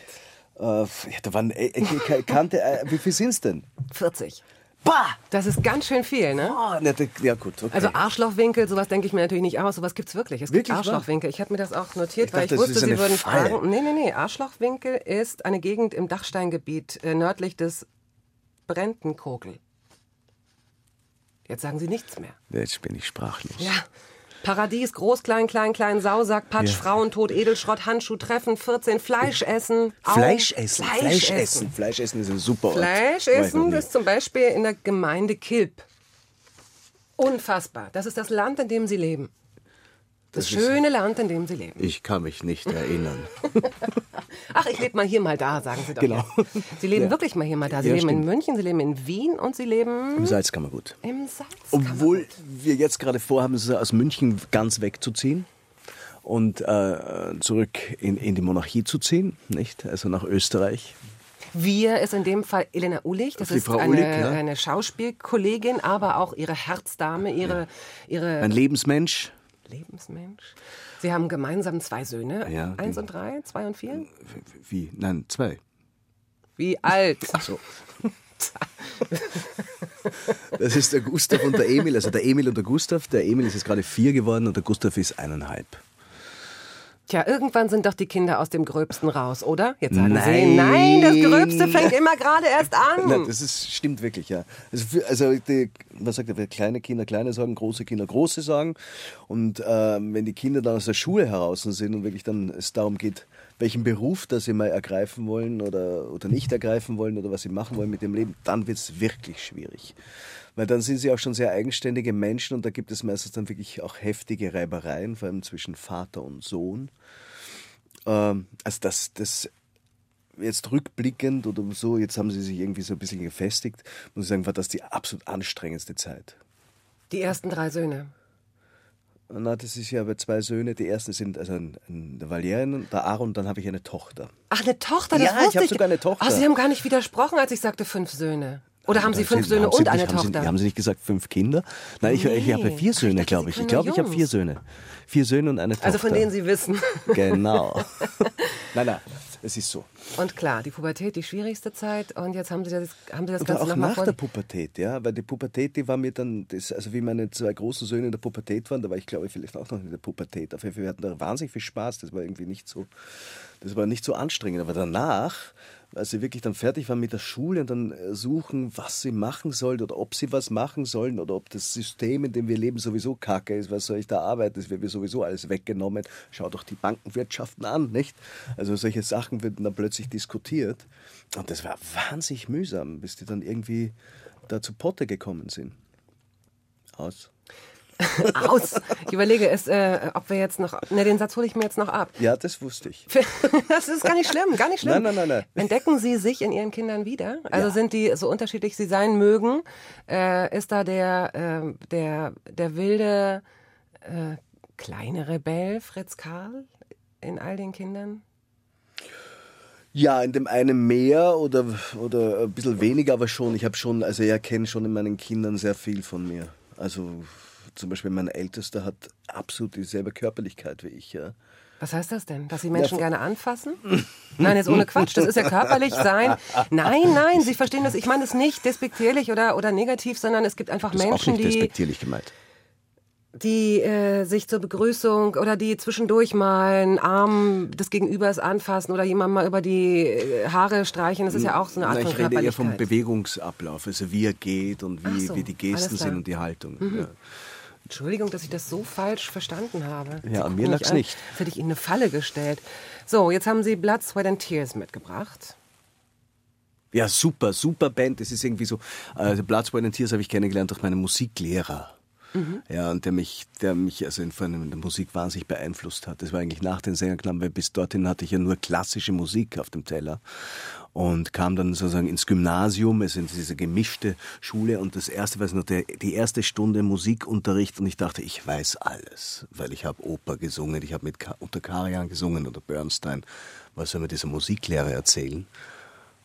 Äh, ja, da waren. Äh, äh, kannte, äh, wie viel sind's denn? 40. Bah! Das ist ganz schön viel, ne? Na, da- ja, gut. Okay. Also Arschlochwinkel, sowas denke ich mir natürlich nicht aus. Sowas gibt's wirklich. Es gibt Wirklich wahr? Arschlochwinkel. Ich habe mir das auch notiert, Ich weil dachte, ich wusste, Sie würden Falle. fragen. Nee, nee, nee. Arschlochwinkel ist eine Gegend im Dachsteingebiet äh, nördlich des Brentenkogel. Jetzt sagen Sie nichts mehr. Jetzt bin ich sprachlos. Ja. Paradies, groß, klein, klein, klein, Sausack, Patsch, Ja. Frauentod, Edelschrott, Handschuh, Treffen, 14, Fleisch essen. Fleisch essen. Fleisch, Fleisch essen. essen. Fleisch essen ist ein super Ort. Fleisch essen ist zum Beispiel in der Gemeinde Kilp. Unfassbar. Das ist das Land, in dem Sie leben. Das, Das schöne Land, in dem Sie leben. Ich kann mich nicht erinnern. Ach, ich lebe mal hier, mal da, sagen Sie doch. Genau. jetzt. Sie leben Ja. wirklich mal hier, mal da. Sie Ja, leben in stimmt. München, Sie leben in Wien und Sie leben Im Salzkammergut. im Salz. Obwohl wir jetzt gerade vorhaben, aus München ganz wegzuziehen und äh, zurück in, in die Monarchie zu ziehen, nicht? Also nach Österreich. Wir ist in dem Fall Elena Ulich. Das Die ist Frau eine, Ulich, ja. eine Schauspielkollegin, aber auch ihre Herzdame, ihre, ihre Ein Lebensmensch. Lebensmensch. Sie haben gemeinsam zwei Söhne. Ja, Eins und drei, zwei und vier. Wie? Nein, zwei. Wie alt? So. Das ist der Gustav und der Emil. Also der Emil und der Gustav. Der Emil ist jetzt gerade vier geworden und der Gustav ist eineinhalb. Tja, irgendwann sind doch die Kinder aus dem Gröbsten raus, oder? Jetzt sagen Sie, Nein. nein, das Gröbste fängt immer gerade erst Nein, an. das ist, stimmt wirklich, ja. Also, also die, was sagt er, kleine Kinder kleine sagen, große Kinder große sagen. Und ähm, wenn die Kinder dann aus der Schule heraus sind und wirklich dann es darum geht, welchen Beruf das sie mal ergreifen wollen oder, oder nicht ergreifen wollen oder was sie machen wollen mit dem Leben, dann wird es wirklich schwierig. Weil dann sind sie auch schon sehr eigenständige Menschen und da gibt es meistens dann wirklich auch heftige Reibereien, vor allem zwischen Vater und Sohn. Ähm, also das, das jetzt rückblickend oder so, jetzt haben sie sich irgendwie so ein bisschen gefestigt, muss ich sagen, war das die absolut anstrengendste Zeit. Die ersten drei Söhne. Na, das ist ja aber zwei Söhne. Die ersten sind also ein, ein, der Valerian, der Aaron, und dann habe ich eine Tochter. Ach, eine Tochter, das Ja, ich wusste hab sogar eine Tochter. Ach, Sie haben gar nicht widersprochen, als ich sagte fünf Söhne. Oder haben Sie fünf Sie- Söhne haben Sie und nicht- eine haben Tochter? Sie, haben Sie nicht gesagt fünf Kinder? Nein, ich, ich habe Nee. vier Söhne, glaube Sie ich. Ich glaube, ich habe vier Söhne. Vier Söhne und eine Tochter. also von denen Sie wissen. Genau. nein, nein, es ist so. Und klar, die Pubertät, die schwierigste Zeit. Und jetzt haben Sie das, haben Sie das Ganze auch nach der Pubertät, ja, weil die Pubertät, die war mir dann, das, also wie meine zwei großen Söhne in der Pubertät waren, da war ich glaube ich vielleicht auch noch in der Pubertät. Auf jeden Fall, wir hatten da wahnsinnig viel Spaß, das war irgendwie nicht so, das war nicht so anstrengend. Aber danach, als sie wirklich dann fertig waren mit der Schule und dann äh, suchen, was sie machen sollen oder ob sie was machen sollen oder ob das System, in dem wir leben, sowieso kacke ist, was soll ich da arbeiten, das wird mir sowieso alles weggenommen. Schau doch die Bankenwirtschaften an, nicht? Also solche Sachen werden dann plötzlich diskutiert. Und das war wahnsinnig mühsam, bis die dann irgendwie da zu Potte gekommen sind. Aus. Aus. Ich überlege es, äh, ob wir jetzt noch. Ne, den Satz hole ich mir jetzt noch ab. Ja, das wusste ich. Das ist gar nicht schlimm, gar nicht schlimm. Nein, nein, nein, nein. Entdecken Sie sich in Ihren Kindern wieder? Also sind die so unterschiedlich sie sein mögen? Äh, ist da der, äh, der, der wilde äh, kleine Rebell Fritz Karl in all den Kindern? Ja, in dem einen mehr oder, oder ein bisschen weniger, aber schon. Ich habe schon, also ich erkenne schon in meinen Kindern sehr viel von mir. Also zum Beispiel mein Ältester hat absolut dieselbe Körperlichkeit wie ich. Ja. Was heißt das denn? Dass Sie Menschen gerne anfassen? Nein, jetzt ohne Quatsch. Das ist ja körperlich sein. Nein, nein, Sie verstehen das. Ich meine es nicht despektierlich oder, oder negativ, sondern es gibt einfach Das ist auch Menschen, nicht die, despektierlich gemeint. die äh, sich zur Begrüßung oder die zwischendurch mal einen Arm des Gegenübers anfassen oder jemand mal über die äh, Haare streichen. Das ist ja auch so eine Art Nein, von ich rede eher vom. Bewegungsablauf, also wie er geht und wie, so, wie die Gesten. Mhm. sind und die Haltung. Ja. Entschuldigung, dass ich das so falsch verstanden habe. Ja, an mir lag's an, nicht. Als hätte ich Ihnen eine Falle gestellt. So, jetzt haben Sie Blood, Sweat and Tears mitgebracht. Ja, super, super Band. Das ist irgendwie so. Also Blood, Sweat and Tears habe ich kennengelernt durch meinen Musiklehrer. Ja, und der mich, der mich also in der Musik wahnsinnig beeinflusst hat. Das war eigentlich nach den Sängerknaben, weil bis dorthin hatte ich ja nur klassische Musik auf dem Teller und kam dann sozusagen ins Gymnasium, es ist diese gemischte Schule und das erste, weiß noch, der, die erste Stunde Musikunterricht und ich dachte, ich weiß alles, weil ich habe Oper gesungen, ich habe mit Ka unter Karajan gesungen oder Bernstein. Was soll mir dieser Musiklehrer erzählen?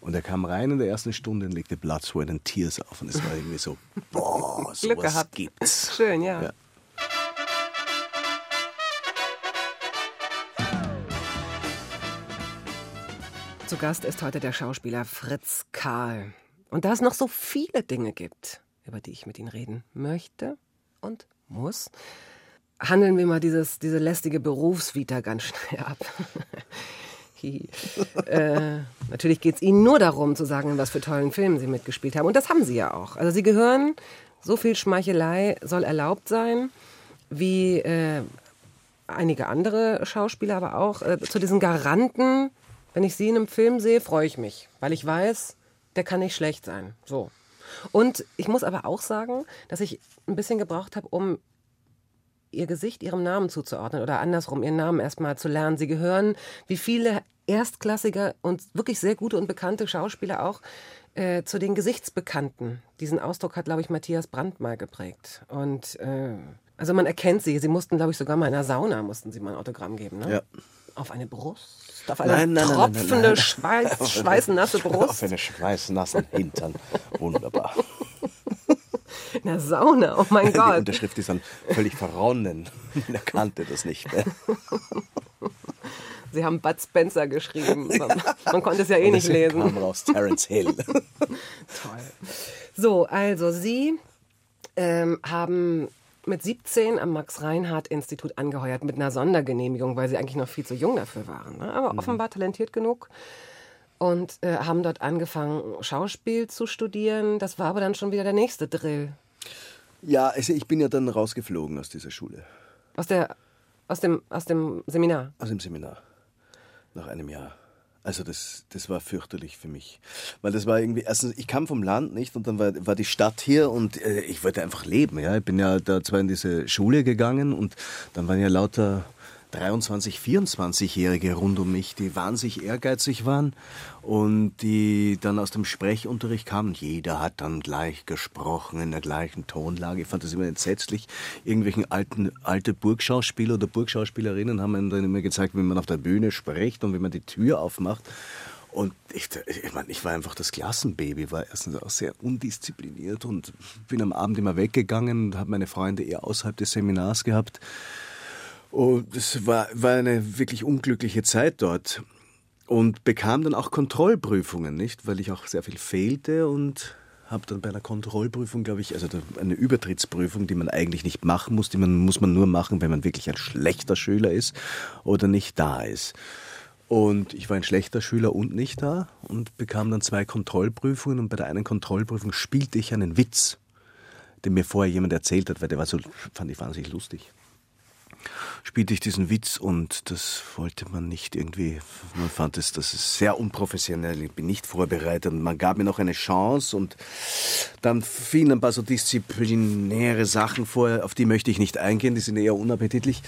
Und er kam rein in der ersten Stunde und legte Blood, Sweat and Tears auf. Und es war irgendwie so, boah, Glück sowas gehabt. gibt's. Schön, ja. Ja. Zu Gast ist heute der Schauspieler Fritz Karl. Und da es noch so viele Dinge gibt, über die ich mit Ihnen reden möchte und muss, handeln wir mal dieses, diese lästige Berufsvita ganz schnell ab. Äh, natürlich geht es Ihnen nur darum, zu sagen, in was für tollen Filmen Sie mitgespielt haben. Und das haben Sie ja auch. Also Sie gehören, so viel Schmeichelei soll erlaubt sein, wie äh, einige andere Schauspieler, aber auch äh, zu diesen Garanten. Wenn ich sie in einem Film sehe, freue ich mich, weil ich weiß, der kann nicht schlecht sein. So. Und ich muss aber auch sagen, dass ich ein bisschen gebraucht habe, um ihr Gesicht ihrem Namen zuzuordnen oder andersrum ihren Namen erstmal zu lernen. Sie gehören, wie viele erstklassige und wirklich sehr gute und bekannte Schauspieler auch, äh, zu den Gesichtsbekannten. Diesen Ausdruck hat, glaube ich, Matthias Brandt mal geprägt. Und äh, also man erkennt sie. Sie mussten, glaube ich, sogar mal in einer Sauna mussten sie mal ein Autogramm geben. Ne? Ja. Auf eine Brust? Auf eine Nein, nein, tropfende, nein. Schweiß, schweißnasse Auf Brust? eine schweißnassen Hintern. Wunderbar. In der Sauna, oh mein Die Gott. Unterschrift ist dann völlig verronnen. Er kannte das nicht mehr. Sie haben Bud Spencer geschrieben. Man, konnte es ja eh nicht es lesen. kam raus, Terence Hill. Toll. So, also Sie ähm, haben mit 17 am Max-Reinhardt-Institut angeheuert mit einer Sondergenehmigung, weil Sie eigentlich noch viel zu jung dafür waren. Ne? Aber offenbar talentiert genug und äh, haben dort angefangen, Schauspiel zu studieren. Das war aber dann schon wieder der nächste Drill. Ja, also ich bin ja dann rausgeflogen aus dieser Schule. Aus, der, aus, dem, aus dem Seminar. Aus dem Seminar. Nach einem Jahr. Also das, das war fürchterlich für mich. Weil das war irgendwie, erstens, ich kam vom Land nicht und dann war, war die Stadt hier und äh, ich wollte einfach leben. Ja? Ich bin ja da zwar in diese Schule gegangen und dann waren ja lauter 23, 24-Jährige rund um mich, die wahnsinnig ehrgeizig waren und die dann aus dem Sprechunterricht kamen. Jeder hat dann gleich gesprochen, in der gleichen Tonlage. Ich fand das immer entsetzlich. Irgendwelchen alten, alte Burgschauspieler oder Burgschauspielerinnen haben mir dann immer gezeigt, wie man auf der Bühne spricht und wie man die Tür aufmacht. Und ich, ich meine, ich war einfach das Klassenbaby, war erstens auch sehr undiszipliniert und bin am Abend immer weggegangen und habe meine Freunde eher außerhalb des Seminars gehabt. Und es war, war eine wirklich unglückliche Zeit dort. Und bekam dann auch Kontrollprüfungen, nicht? Weil ich auch sehr viel fehlte und habe dann bei einer Kontrollprüfung, glaube ich, also eine Übertrittsprüfung, die man eigentlich nicht machen muss, die man muss man nur machen, wenn man wirklich ein schlechter Schüler ist oder nicht da ist. Und ich war ein schlechter Schüler und nicht da und bekam dann zwei Kontrollprüfungen und bei der einen Kontrollprüfung spielte ich einen Witz, den mir vorher jemand erzählt hat, weil der war so, fand ich wahnsinnig lustig. Spielte ich diesen Witz und das wollte man nicht irgendwie, man fand es, das ist sehr unprofessionell, ich bin nicht vorbereitet und man gab mir noch eine Chance und dann fielen ein paar so disziplinäre Sachen vor, auf die möchte ich nicht eingehen, die sind eher unappetitlich.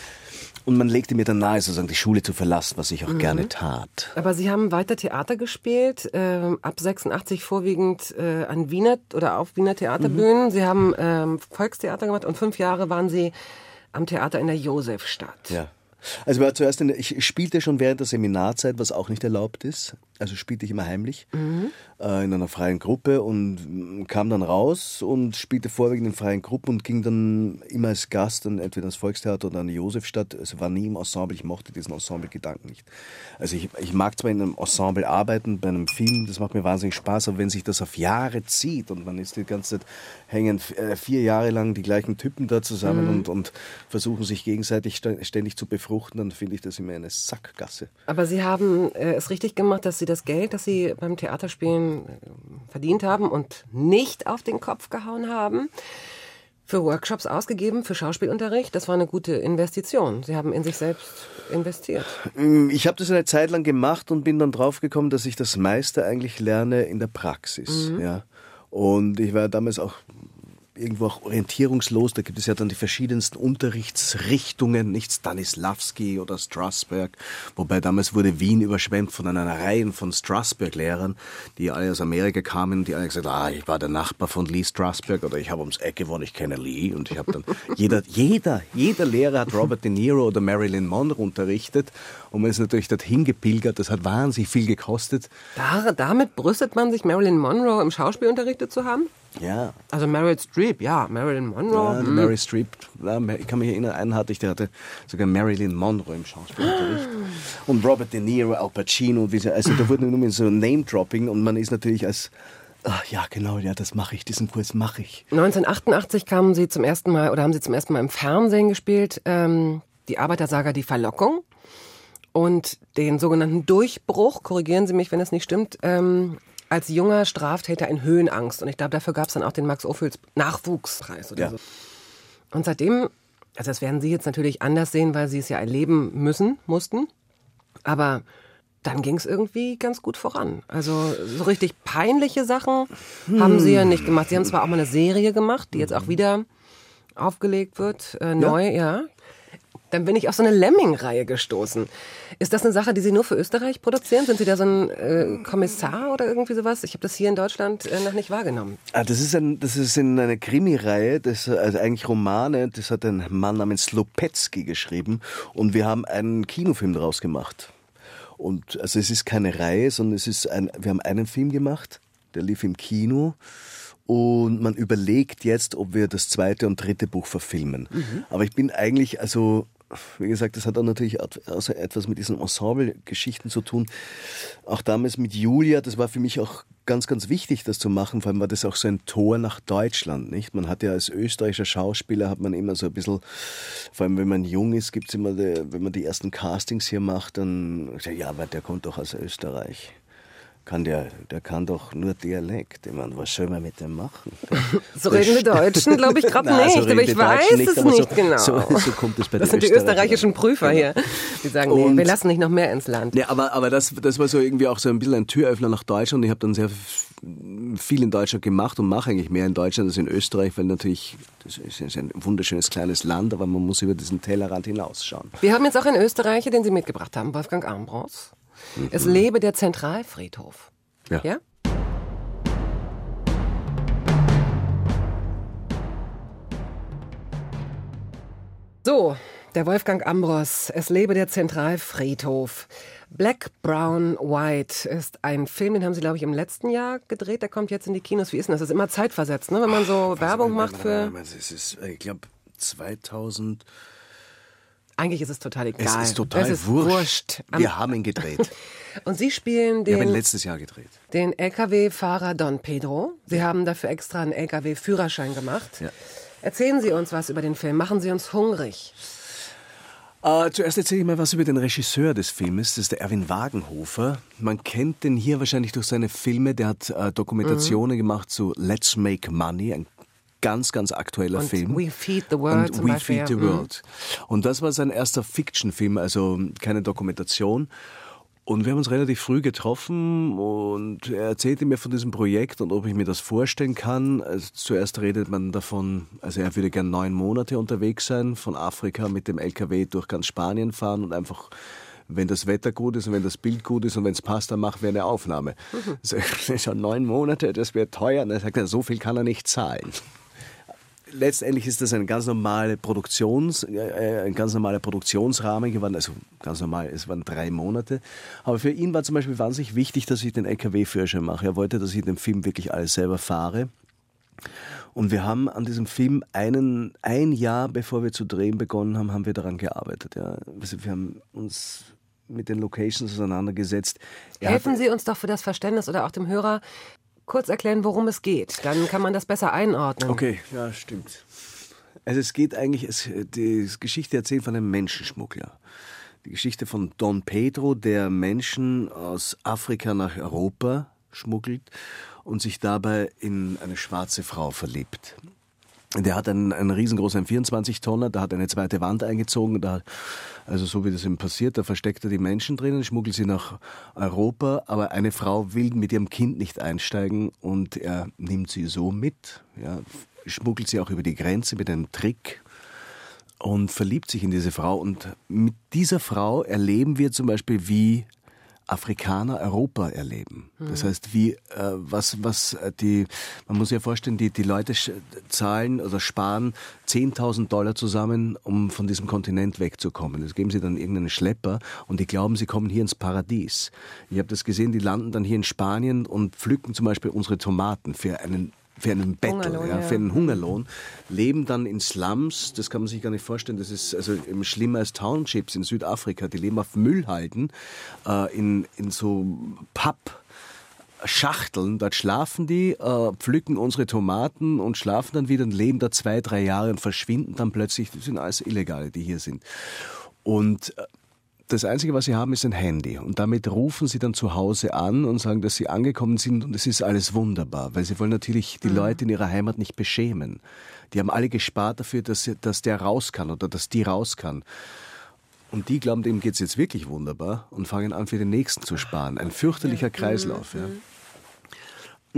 Und man legte mir dann nahe, sozusagen die Schule zu verlassen, was ich auch mhm. gerne tat. Aber Sie haben weiter Theater gespielt, äh, ab 86 vorwiegend äh, an Wiener oder auf Wiener Theaterbühnen. Mhm. Sie haben ähm, Volkstheater gemacht und fünf Jahre waren Sie am Theater in der Josefstadt. Ja. Also zuerst, ich spielte schon während der Seminarzeit, was auch nicht erlaubt ist. Also spielte ich immer heimlich mhm. äh, in einer freien Gruppe und kam dann raus und spielte vorwiegend in freien Gruppen und ging dann immer als Gast dann entweder ins Volkstheater oder an die Josefstadt. Also war nie im Ensemble. Ich mochte diesen Ensemble-Gedanken nicht. Also ich, ich mag zwar in einem Ensemble arbeiten, bei einem Film, das macht mir wahnsinnig Spaß, aber wenn sich das auf Jahre zieht und man ist die ganze Zeit hängen äh, vier Jahre lang die gleichen Typen da zusammen mhm. und, und versuchen sich gegenseitig ständig zu befruchten, dann finde ich das immer eine Sackgasse. Aber Sie haben äh, es richtig gemacht, dass Sie das Geld, das Sie beim Theaterspielen äh, verdient haben und nicht auf den Kopf gehauen haben, für Workshops ausgegeben, für Schauspielunterricht. Das war eine gute Investition. Sie haben in sich selbst investiert. Mm, ich habe das eine Zeit lang gemacht und bin dann draufgekommen, dass ich das meiste eigentlich lerne in der Praxis. Mhm. Ja. Und ich war damals auch irgendwo auch orientierungslos. Da gibt es ja dann die verschiedensten Unterrichtsrichtungen, nicht Stanislavski oder Strasberg. Wobei damals wurde Wien überschwemmt von einer Reihe von Strasberg-Lehrern, die alle aus Amerika kamen, die alle gesagt haben, ah, ich war der Nachbar von Lee Strasberg oder ich habe ums Eck gewohnt, ich kenne Lee. Und ich habe dann, jeder, jeder, jeder Lehrer hat Robert De Niro oder Marilyn Monroe unterrichtet. Und man ist natürlich dorthin gepilgert. Das hat wahnsinnig viel gekostet. Da, damit brüstet man sich, Marilyn Monroe im Schauspiel unterrichtet zu haben? Ja. Also Meryl Streep, ja, Marilyn Monroe. Ja, mhm. Mary Streep, ich kann mich erinnern, einen hatte ich, der hatte sogar Marilyn Monroe im Schauspielunterricht. und Robert De Niro, Al Pacino, also da wurden nur so Name-Dropping und man ist natürlich als Ach, ja, genau, ja, das mache ich, diesen Kurs mache ich. 1988 kamen Sie zum ersten Mal oder haben Sie zum ersten Mal im Fernsehen gespielt, ähm, die Arbeitersaga Die Verlockung und den sogenannten Durchbruch, korrigieren Sie mich, wenn es nicht stimmt, ähm, als junger Straftäter in Höhenangst. Und ich glaube, dafür gab es dann auch den Max-Ophüls Nachwuchspreis oder ja. so. Und seitdem, also das werden Sie jetzt natürlich anders sehen, weil Sie es ja erleben müssen, mussten. Aber dann ging es irgendwie ganz gut voran. Also so richtig peinliche Sachen hm. haben Sie ja nicht gemacht. Sie haben zwar auch mal eine Serie gemacht, die jetzt auch wieder aufgelegt wird, äh, neu, ja. ja. Dann bin ich auf so eine Lemming-Reihe gestoßen. Ist das eine Sache, die Sie nur für Österreich produzieren? Sind Sie da so ein äh, Kommissar oder irgendwie sowas? Ich habe das hier in Deutschland äh, noch nicht wahrgenommen. Ah, das ist, ein, das ist in eine Krimi-Reihe, das also eigentlich Romane. Das hat ein Mann namens Lopetzky geschrieben und wir haben einen Kinofilm daraus gemacht. Und also es ist keine Reihe, sondern es ist ein, wir haben einen Film gemacht, der lief im Kino. Und man überlegt jetzt, ob wir das zweite und dritte Buch verfilmen. Mhm. Aber ich bin eigentlich, also wie gesagt, das hat auch natürlich also etwas mit diesen Ensemble-Geschichten zu tun. Auch damals mit Julia, das war für mich auch ganz, ganz wichtig, das zu machen. Vor allem war das auch so ein Tor nach Deutschland, nicht? Man hat ja als österreichischer Schauspieler hat man immer so ein bisschen, vor allem wenn man jung ist, gibt es immer, die, wenn man die ersten Castings hier macht, dann, ja, aber der kommt doch aus Österreich kann der, der kann doch nur Dialekt. Ich meine, was soll man mit dem machen? so reden wir Deutschen, glaube ich, gerade nicht, so aber ich weiß nicht, es nicht so, genau. So, so, kommt es bei Das sind die österreichischen Prüfer hier. Die sagen, nee, wir lassen nicht noch mehr ins Land. Ja, aber, aber das, das war so irgendwie auch so ein bisschen ein Türöffner nach Deutschland. Ich habe dann sehr viel in Deutschland gemacht und mache eigentlich mehr in Deutschland als in Österreich, weil natürlich, das ist ein wunderschönes kleines Land, aber man muss über diesen Tellerrand hinausschauen. Wir haben jetzt auch einen Österreicher, den Sie mitgebracht haben, Wolfgang Armbros. Mhm. Es lebe der Zentralfriedhof. Ja. ja? So, der Wolfgang Ambros, Es lebe der Zentralfriedhof. Black, Brown, White ist ein Film, den haben Sie, glaube ich, im letzten Jahr gedreht. Der kommt jetzt in die Kinos. Wie ist denn das? Das ist immer zeitversetzt, ne? wenn man so Ach, Werbung macht für. Es ist, ich glaube, 2000. Eigentlich ist es total egal. Es ist total es ist wurscht. wurscht. Wir haben ihn gedreht. Und Sie spielen den. Wir haben ihn letztes Jahr gedreht. Den LKW-Fahrer Don Pedro. Sie haben dafür extra einen LKW-Führerschein gemacht. Ja. Erzählen Sie uns was über den Film. Machen Sie uns hungrig. Uh, zuerst erzähle ich mal was über den Regisseur des Filmes. Das ist der Erwin Wagenhofer. Man kennt den hier wahrscheinlich durch seine Filme. Der hat uh, Dokumentationen mhm. gemacht zu Let's Make Money, ein ganz, ganz aktueller Und Film. We Feed the World Und We Feed the. World. Und das war sein erster Fiction-Film, also keine Dokumentation. Und wir haben uns relativ früh getroffen und er erzählte mir von diesem Projekt und ob ich mir das vorstellen kann. Also zuerst redet man davon, also er würde gern neun Monate unterwegs sein, von Afrika mit dem LKW durch ganz Spanien fahren und einfach, wenn das Wetter gut ist und wenn das Bild gut ist und wenn es passt, dann machen wir eine Aufnahme. So, schon neun Monate, das wäre teuer. Und er sagt, so viel kann er nicht zahlen letztendlich ist das ein ganz normale Produktions, äh, ein ganz normaler Produktionsrahmen geworden. Also ganz normal, es waren drei Monate. Aber für ihn war zum Beispiel wahnsinnig wichtig, dass ich den LKW-Führerschein mache. Er wollte, dass ich dem Film wirklich alles selber fahre. Und wir haben an diesem Film einen, ein Jahr bevor wir zu drehen begonnen haben, haben wir daran gearbeitet. Ja. Also wir haben uns mit den Locations auseinandergesetzt. Er Helfen Sie uns doch für das Verständnis oder auch dem Hörer kurz erklären, worum es geht. Dann kann man das besser einordnen. Okay, ja, stimmt. Also es geht eigentlich, es, die Geschichte erzählt von einem Menschenschmuggler. Die Geschichte von Don Pedro, der Menschen aus Afrika nach Europa schmuggelt und sich dabei in eine schwarze Frau verliebt. Der hat einen, einen riesengroßen 24-Tonner, da hat eine zweite Wand eingezogen, da, also so wie das ihm passiert, da versteckt er die Menschen drinnen, schmuggelt sie nach Europa, aber eine Frau will mit ihrem Kind nicht einsteigen und er nimmt sie so mit, ja, schmuggelt sie auch über die Grenze mit einem Trick und verliebt sich in diese Frau. Und mit dieser Frau erleben wir zum Beispiel, wie Afrikaner Europa erleben. Das heißt, wie äh, was was äh, die man muss sich ja vorstellen, die die Leute zahlen oder sparen 10.000 Dollar zusammen, um von diesem Kontinent wegzukommen. Das geben sie dann irgendeinen Schlepper und die glauben, sie kommen hier ins Paradies. Ich habe das gesehen, die landen dann hier in Spanien und pflücken zum Beispiel unsere Tomaten für einen für einen Bettel, ja, für einen Hungerlohn, leben dann in Slums, das kann man sich gar nicht vorstellen, das ist also schlimmer als Townships in Südafrika, die leben auf Müllhalden, äh, in, in so Pappschachteln, dort schlafen die, äh, pflücken unsere Tomaten und schlafen dann wieder und leben da zwei, drei Jahre und verschwinden dann plötzlich, das sind alles Illegale, die hier sind. Und äh, das Einzige, was sie haben, ist ein Handy. Und damit rufen sie dann zu Hause an und sagen, dass sie angekommen sind und es ist alles wunderbar. Weil sie wollen natürlich die Leute in ihrer Heimat nicht beschämen. Die haben alle gespart dafür, dass, dass der raus kann oder dass die raus kann. Und die glauben, dem geht's jetzt wirklich wunderbar und fangen an, für den Nächsten zu sparen. Ein fürchterlicher Kreislauf. Ja.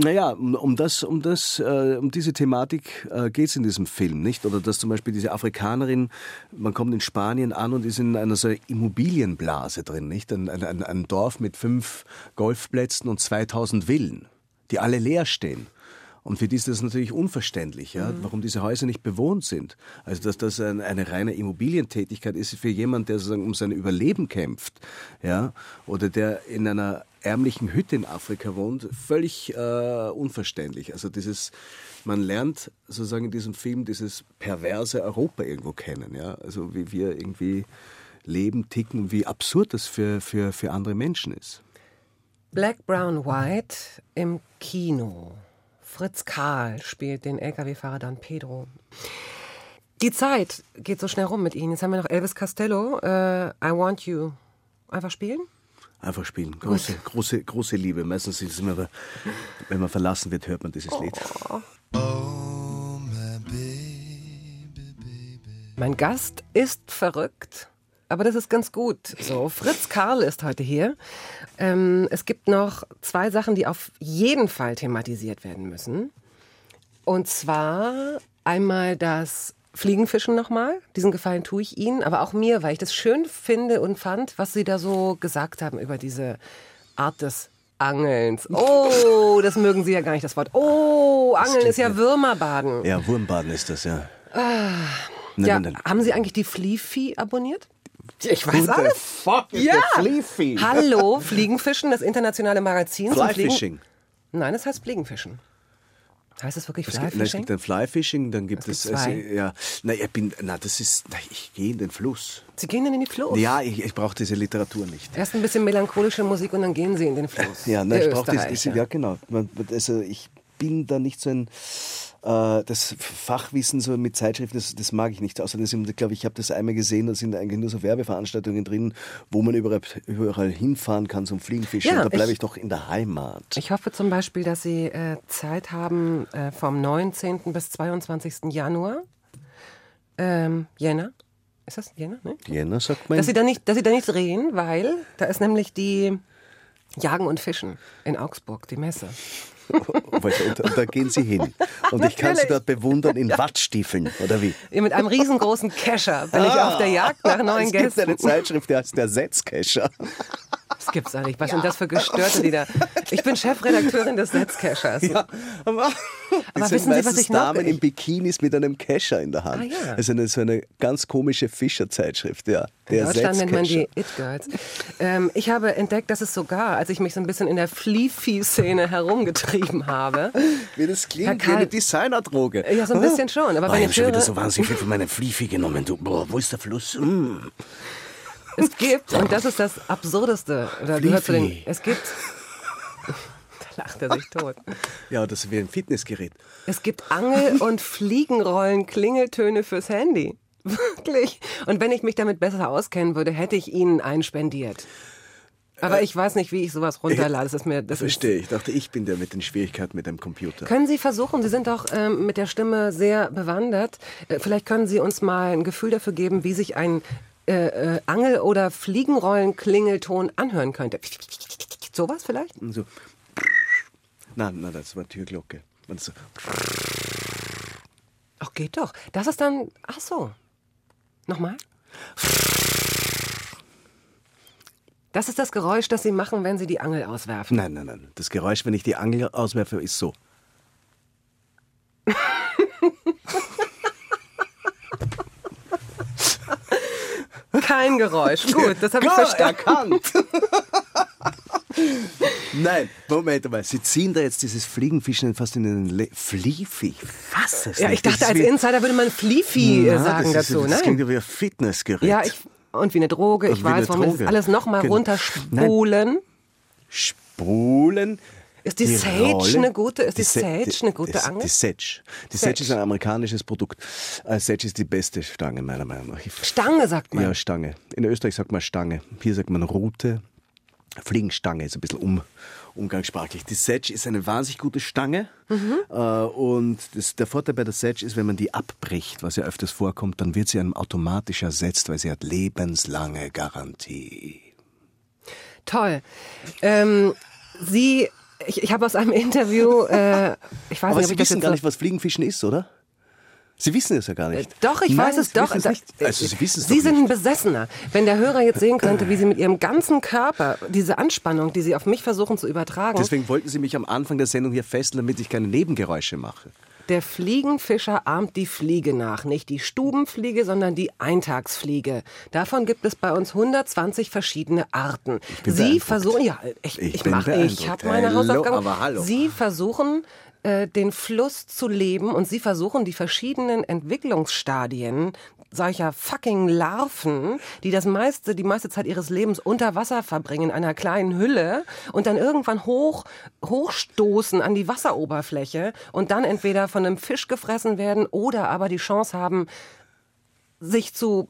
Naja, um, um, das, um, das, äh, um diese Thematik äh, geht es in diesem Film, nicht? Oder dass zum Beispiel diese Afrikanerin, man kommt in Spanien an und ist in einer so Immobilienblase drin, nicht? Ein, ein, ein- Dorf mit fünf Golfplätzen und 2000 Villen, die alle leer stehen. Und für die ist das natürlich unverständlich, ja, warum diese Häuser nicht bewohnt sind. Also dass das ein, eine reine Immobilientätigkeit ist für jemanden, der sozusagen um sein Überleben kämpft, ja, oder der in einer ärmlichen Hütte in Afrika wohnt, völlig äh, unverständlich. Also dieses, man lernt sozusagen in diesem Film dieses perverse Europa irgendwo kennen, ja, also wie wir irgendwie leben, ticken wie absurd das für, für, für andere Menschen ist. Black, Brown, White im Kino. Fritz Karl spielt den LKW-Fahrer Don Pedro. Die Zeit geht so schnell rum mit Ihnen. Jetzt haben wir noch Elvis Costello, äh, I Want You. Einfach spielen? Einfach spielen. Große, große, große Liebe. Meistens ist es immer, wenn man verlassen wird, hört man dieses Lied. Mein Gast ist verrückt, aber das ist ganz gut. So, Fritz Karl ist heute hier. Ähm, es gibt noch zwei Sachen, die auf jeden Fall thematisiert werden müssen. Und zwar einmal das Fliegenfischen nochmal. Diesen Gefallen tue ich Ihnen, aber auch mir, weil ich das schön finde und fand, was Sie da so gesagt haben über diese Art des Angelns. Oh, das mögen Sie ja gar nicht, das Wort. Oh, Angeln ist ja Würmerbaden. Ja, Wurmbaden ist das, ja. Nein, Ja, nein, nein. haben Sie eigentlich die Fleefee abonniert? Ich weiß Who the alles. fuck is Ja. the Fleefee? Hallo, Fliegenfischen, das internationale Magazin. zum Fliegen- Flyfishing. Nein, es heißt Fliegenfischen. Heißt es wirklich gibt, nein, es Flyfishing? gibt ein Flyfishing, dann gibt Es es, also, ja, na, ich bin, na, das ist, na, ich gehe in den Fluss. Sie gehen dann in die Fluss. Ja, ich, ich brauche diese Literatur nicht. Erst ein bisschen melancholische Musik und dann gehen Sie in den Fluss. Ja, nein, ich brauche Österreicher. ja genau. Man, also ich bin da nicht so ein, äh, das Fachwissen so mit Zeitschriften, das, das mag ich nicht. Außerdem, ich glaube, ich habe das einmal gesehen, da sind eigentlich nur so Werbeveranstaltungen drin, wo man überall, überall hinfahren kann zum Fliegenfischen. Ja, da bleibe ich- ich, doch in der Heimat. Ich hoffe zum Beispiel, dass Sie äh, Zeit haben äh, vom 19. bis 22. Januar. Ähm, Jänner. Ist das Jänner? Ne? Jänner sagt man. Dass Sie, da nicht, dass Sie da nicht drehen, weil da ist nämlich die Jagen und Fischen in Augsburg, die Messe. und, da gehen Sie hin. Und ich kann Sie dort bewundern in Wattstiefeln, oder wie? Ja, Mit einem riesengroßen Kescher bin ich auf der Jagd nach neuen es gibt Gästen. eine Zeitschrift, die heißt der Setzkescher. Das gibt's doch nicht. Was sind das für Gestörte, die da... Ich bin Chefredakteurin des Netzcachers. Ja, aber, Aber wissen Sie, was ich noch- Damen in Bikinis mit einem Kescher in der Hand. Ah, ja. Das ist eine, so eine ganz komische Fischerzeitschrift, ja. In Der Deutschland nennt man die It-Girls. Ähm, ich habe entdeckt, dass es sogar, als ich mich so ein bisschen in der Fleefy-Szene herumgetrieben habe, Wie das klingt, wie eine Designerdroge. ja, so ein bisschen schon, aber Oh, wenn ich habe schon wieder so wahnsinnig viel von meinem Flifi genommen. Du, boah, wo ist der Fluss? Mm. Es gibt, und das ist das Absurdeste, oder gehört zu den, es gibt, da lacht er sich tot. Ja, das ist wie ein Fitnessgerät. Es gibt Angel- und Fliegenrollen Klingeltöne fürs Handy. Wirklich. Und wenn ich mich damit besser auskennen würde, hätte ich Ihnen einen spendiert. Aber ich weiß nicht, wie ich sowas runterlade. Das ist mir, das Verstehe. Ich dachte, ich bin der mit den Schwierigkeiten mit dem Computer. Können Sie versuchen, Sie sind doch ähm, mit der Stimme sehr bewandert, äh, vielleicht können Sie uns mal ein Gefühl dafür geben, wie sich ein äh, äh, Angel- oder Fliegenrollen-Klingelton anhören könnte. Sowas vielleicht? So. Nein, nein, das war Türglocke. Und so. Ach, geht doch. Das ist dann, ach so. Nochmal? Das ist das Geräusch, das Sie machen, wenn Sie die Angel auswerfen. Nein, nein, nein. Das Geräusch, wenn ich die Angel auswerfe, ist so. Kein Geräusch. Gut, das habe ich verstanden. erkannt. Nein, Moment mal. Sie ziehen da jetzt dieses Fliegenfischen fast in den Le Fliefi. Was ist Ja, ich dachte, als Insider würde man Fleefy äh, sagen das ist, dazu. Das klingt Nein. ja wie ein Fitnessgerät. Ja, ich, und wie eine Droge. Ich wie weiß, warum wir das alles nochmal Genau. runterspulen. Sprulen. Ist die Sage Rolle- eine gute- ist die Sa- Sage eine gute die, Angel? Die Sage. Die Sage. Sage ist ein amerikanisches Produkt. Äh, Sage ist die beste Stange, meiner Meinung nach. Stange, sagt man. Ja, Stange. In Österreich sagt man Stange. Hier sagt man Rute. Fliegenstange ist ein bisschen um, umgangssprachlich. Die Sedge ist eine wahnsinnig gute Stange. Mhm. Äh, und das, der Vorteil bei der Sedge ist, wenn man die abbricht, was ja öfters vorkommt, dann wird sie einem automatisch ersetzt, weil sie hat lebenslange Garantie. Toll. Ähm, Sie, ich, ich habe aus einem Interview, äh, ich weiß Aber nicht, Sie wissen gar nicht, was Fliegenfischen ist, oder? Sie wissen es ja gar nicht. Äh, Doch, ich Nein, weiß es doch. nicht. Also Sie wissen es Sie sind ein Besessener. Wenn der Hörer jetzt sehen könnte, wie Sie mit Ihrem ganzen Körper diese Anspannung, die Sie auf mich versuchen zu übertragen, Deswegen wollten Sie mich am Anfang der Sendung hier fesseln, damit ich keine Nebengeräusche mache. Der Fliegenfischer ahmt die Fliege nach. Nicht die Stubenfliege, sondern die Eintagsfliege. Davon gibt es bei uns 120 verschiedene Arten. Sie versuchen, ja, ich, Ich ich, mache, ich habe meine Hallo, Hausaufgaben. aber hallo. Sie versuchen, äh, den Fluss zu leben und sie versuchen die verschiedenen Entwicklungsstadien solcher fucking Larven, die das meiste, die meiste Zeit ihres Lebens unter Wasser verbringen, in einer kleinen Hülle und dann irgendwann hoch, hochstoßen an die Wasseroberfläche und dann entweder von einem Fisch gefressen werden oder aber die Chance haben, sich zu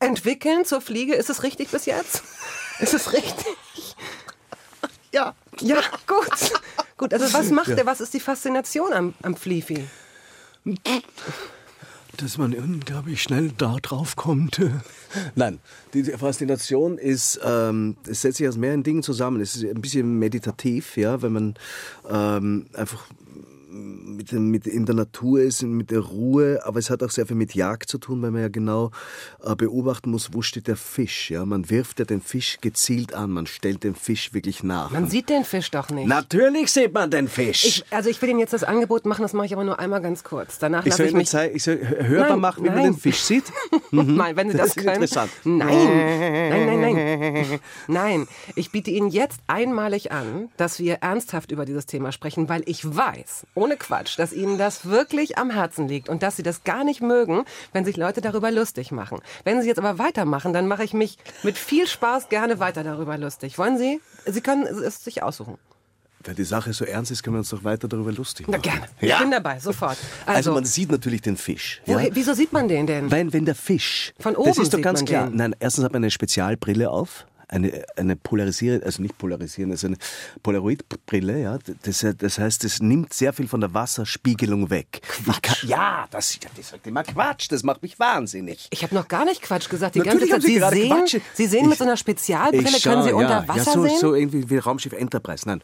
entwickeln zur Fliege. Ist es richtig bis jetzt? Ist es richtig? Ja. Ja, gut. Gut, also was macht er? Was ist die Faszination am, am Flifi? dass man unglaublich schnell da drauf kommt. Nein, die Faszination ist, ähm, es setzt sich aus mehreren Dingen zusammen. Es ist ein bisschen meditativ, ja, wenn man ähm, einfach mit, mit in der Natur ist mit der Ruhe, aber es hat auch sehr viel mit Jagd zu tun, weil man ja genau äh, beobachten muss, wo steht der Fisch. Ja, man wirft ja den Fisch gezielt an, man stellt den Fisch wirklich nach. Man sieht den Fisch doch nicht. Natürlich sieht man den Fisch. Ich, also ich will Ihnen jetzt das Angebot machen, das mache ich aber nur einmal ganz kurz. Danach Ich soll ich Ihnen mich... zeigen, ich soll hörbar Nein, machen, wie man nein. den Fisch sieht. Nein, wenn Sie das, Das ist können. interessant. Nein, nein, nein, nein. Nein, ich biete Ihnen jetzt einmalig an, dass wir ernsthaft über dieses Thema sprechen, weil ich weiß, ohne Quatsch, dass Ihnen das wirklich am Herzen liegt und dass Sie das gar nicht mögen, wenn sich Leute darüber lustig machen. Wenn Sie jetzt aber weitermachen, dann mache ich mich mit viel Spaß gerne weiter darüber lustig. Wollen Sie? Sie können es sich aussuchen. Weil die Sache so ernst ist, können wir uns doch weiter darüber lustig Na machen. gerne. Ja. Ich bin dabei, sofort. Also, Also, man sieht natürlich den Fisch. woher, Ja? wieso sieht man den denn? Weil wenn der Fisch, Von das oben ist doch sieht ganz man klar. den. Nein, erstens hat man eine Spezialbrille auf, eine, eine polarisierende, also nicht polarisierende, also eine Polaroidbrille, ja. Das, das heißt, es nimmt sehr viel von der Wasserspiegelung weg. Kann, ja, das, das sagt immer Quatsch, das macht mich wahnsinnig. Ich habe noch gar nicht Quatsch gesagt. Die Natürlich ganze Zeit. Sie Sie sehen, Quatsch. Sie sehen mit Ich- so einer Spezialbrille, Ich können Sie schau, unter ja. Wasser ja, so, sehen? so irgendwie wie Raumschiff Enterprise. Nein.